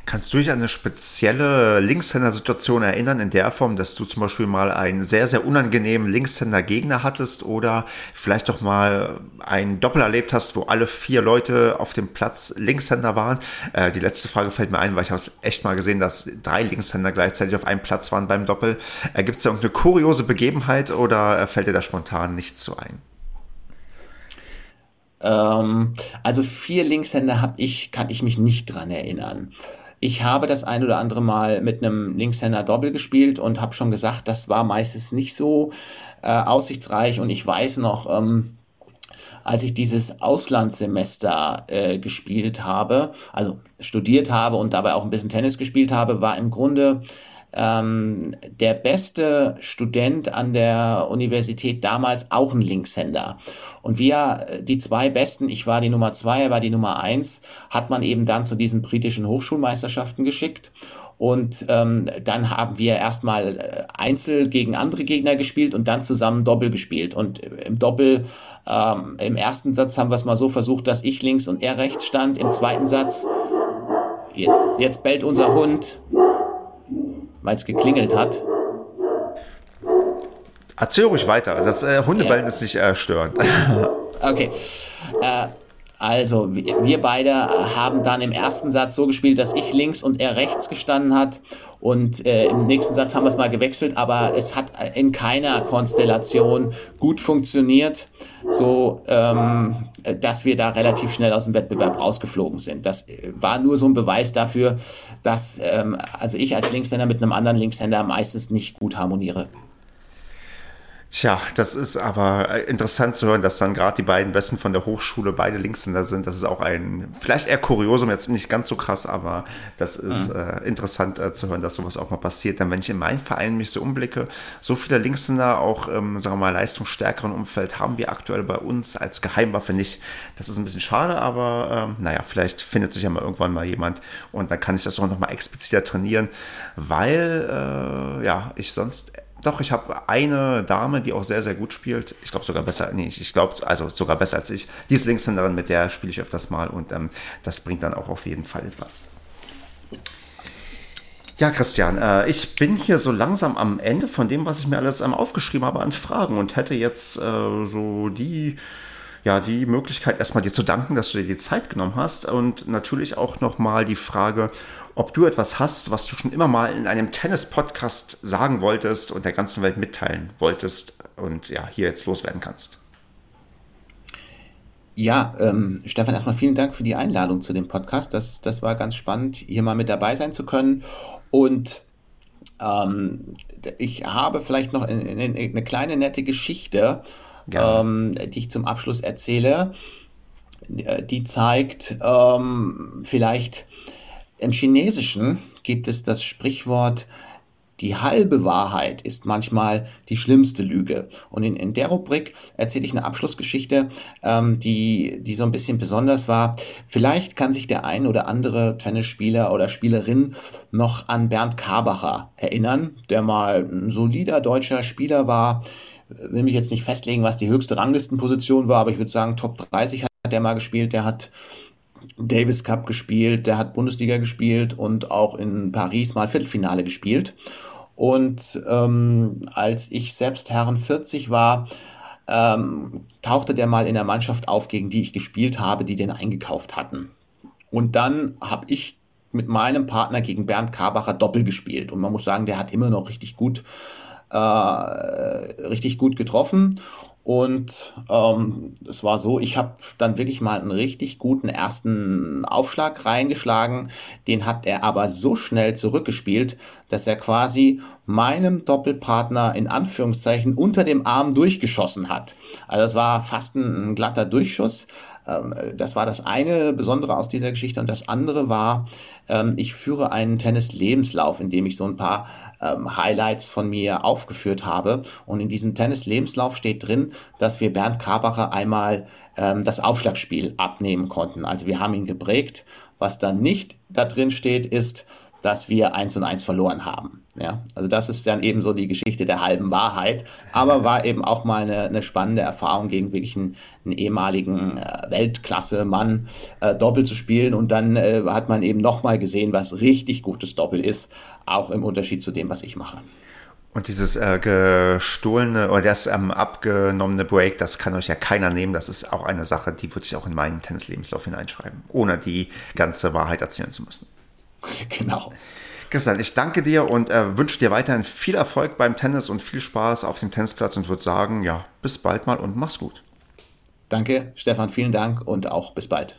Kannst du dich an eine spezielle Linkshänder-Situation erinnern, in der Form, dass du zum Beispiel mal einen sehr, sehr unangenehmen Linkshänder-Gegner hattest oder vielleicht doch mal ein Doppel erlebt hast, wo alle vier Leute auf dem Platz Linkshänder waren? Äh, die letzte Frage fällt mir ein, weil ich habe echt mal gesehen, dass drei Linkshänder gleichzeitig auf einem Platz waren beim Doppel. Äh, Gibt es da irgendeine kuriose Begebenheit oder äh, fällt dir da spontan nichts zu ein? Ähm, also vier Linkshänder habe ich, kann ich mich nicht dran erinnern. Ich habe das ein oder andere Mal mit einem Linkshänder Doppel gespielt und habe schon gesagt, das war meistens nicht so äh, aussichtsreich. Und ich weiß noch, ähm, als ich dieses Auslandssemester äh, gespielt habe, also studiert habe und dabei auch ein bisschen Tennis gespielt habe, war im Grunde ähm, der beste Student an der Universität damals auch ein Linkshänder. Und wir, äh, die zwei Besten, ich war die Nummer zwei, er war die Nummer eins, hat man eben dann zu diesen britischen Hochschulmeisterschaften geschickt. Und ähm, dann haben wir erstmal äh, Einzel gegen andere Gegner gespielt und dann zusammen Doppel gespielt. Und äh, im Doppel, ähm, im ersten Satz haben wir es mal so versucht, dass ich links und er rechts stand. Im zweiten Satz, jetzt, jetzt bellt unser Hund weil es geklingelt hat. Erzähl ruhig weiter. Das äh, Hundebellen ja. ist nicht äh, störend. okay. Äh, Also, wir beide haben dann im ersten Satz so gespielt, dass ich links und er rechts gestanden hat. Und äh, im nächsten Satz haben wir es mal gewechselt, aber es hat in keiner Konstellation gut funktioniert, so ähm, dass wir da relativ schnell aus dem Wettbewerb rausgeflogen sind. Das äh, war nur so ein Beweis dafür, dass ähm, also ich als Linkshänder mit einem anderen Linkshänder meistens nicht gut harmoniere. Tja, das ist aber äh, interessant zu hören, dass dann gerade die beiden Besten von der Hochschule beide Linkshänder sind. Das ist auch ein, vielleicht eher Kuriosum, jetzt nicht ganz so krass, aber das ist mhm. äh, interessant äh, zu hören, dass sowas auch mal passiert. Denn wenn ich in meinen Verein mich so umblicke, so viele Linkshänder, auch im, sagen wir mal, leistungsstärkeren Umfeld, haben wir aktuell bei uns als Geheimwaffe nicht. Das ist ein bisschen schade, aber ähm, naja, vielleicht findet sich ja mal irgendwann mal jemand und dann kann ich das auch nochmal expliziter trainieren, weil äh, ja, ich sonst doch, ich habe eine Dame, die auch sehr, sehr gut spielt. Ich glaube sogar besser, nee, ich glaube, also sogar besser als ich. Die ist Linkshänderin, mit der spiele ich öfters mal und ähm, das bringt dann auch auf jeden Fall etwas. Ja, Christian, äh, ich bin hier so langsam am Ende von dem, was ich mir alles ähm, aufgeschrieben habe an Fragen und hätte jetzt äh, so die ja, die Möglichkeit, erstmal dir zu danken, dass du dir die Zeit genommen hast und natürlich auch nochmal die Frage, ob du etwas hast, was du schon immer mal in einem Tennis-Podcast sagen wolltest und der ganzen Welt mitteilen wolltest und ja, hier jetzt loswerden kannst. Ja, ähm, Stefan, erstmal vielen Dank für die Einladung zu dem Podcast. Das, das war ganz spannend, hier mal mit dabei sein zu können. Und ähm, ich habe vielleicht noch eine, eine kleine nette Geschichte, ähm, die ich zum Abschluss erzähle. Die zeigt ähm, vielleicht, im Chinesischen gibt es das Sprichwort, die halbe Wahrheit ist manchmal die schlimmste Lüge. Und in, in der Rubrik erzähle ich eine Abschlussgeschichte, ähm, die, die so ein bisschen besonders war. Vielleicht kann sich der ein oder andere Tennisspieler oder Spielerin noch an Bernd Karbacher erinnern, der mal ein solider deutscher Spieler war. Will mich jetzt nicht festlegen, was die höchste Ranglistenposition war, aber ich würde sagen, Top 30 hat der mal gespielt. Der hat Davis Cup gespielt, der hat Bundesliga gespielt und auch in Paris mal Viertelfinale gespielt. Und ähm, als ich selbst Herren 40 war, ähm, tauchte der mal in der Mannschaft auf, gegen die ich gespielt habe, die den eingekauft hatten. Und dann habe ich mit meinem Partner gegen Bernd Karbacher Doppel gespielt. Und man muss sagen, der hat immer noch richtig gut, äh, richtig gut getroffen. Und ähm, es war so, ich habe dann wirklich mal einen richtig guten ersten Aufschlag reingeschlagen. Den hat er aber so schnell zurückgespielt, dass er quasi meinem Doppelpartner in Anführungszeichen unter dem Arm durchgeschossen hat. Also das war fast ein, ein glatter Durchschuss. Ähm, das war das eine Besondere aus dieser Geschichte. Und das andere war, ähm, ich führe einen Tennis-Lebenslauf, in dem ich so ein paar ähm, Highlights von mir aufgeführt habe. Und in diesem Tennis-Lebenslauf steht drin, dass wir Bernd Karbacher einmal das Aufschlagspiel abnehmen konnten. Also wir haben ihn geprägt. Was da nicht da drin steht, ist, dass wir eins und eins verloren haben. Ja, also das ist dann eben so die Geschichte der halben Wahrheit, aber war eben auch mal eine, eine spannende Erfahrung gegen wirklich einen, einen ehemaligen äh, Weltklasse-Mann äh, Doppel zu spielen und dann äh, hat man eben nochmal gesehen, was richtig gutes Doppel ist, auch im Unterschied zu dem, was ich mache. Und dieses äh, gestohlene oder das ähm, abgenommene Break, das kann euch ja keiner nehmen. Das ist auch eine Sache, die würde ich auch in meinen Tennislebenslauf hineinschreiben, ohne die ganze Wahrheit erzählen zu müssen. Genau. Christian, ich danke dir und äh, wünsche dir weiterhin viel Erfolg beim Tennis und viel Spaß auf dem Tennisplatz und würde sagen, ja, bis bald mal und mach's gut. Danke, Stefan, vielen Dank und auch bis bald.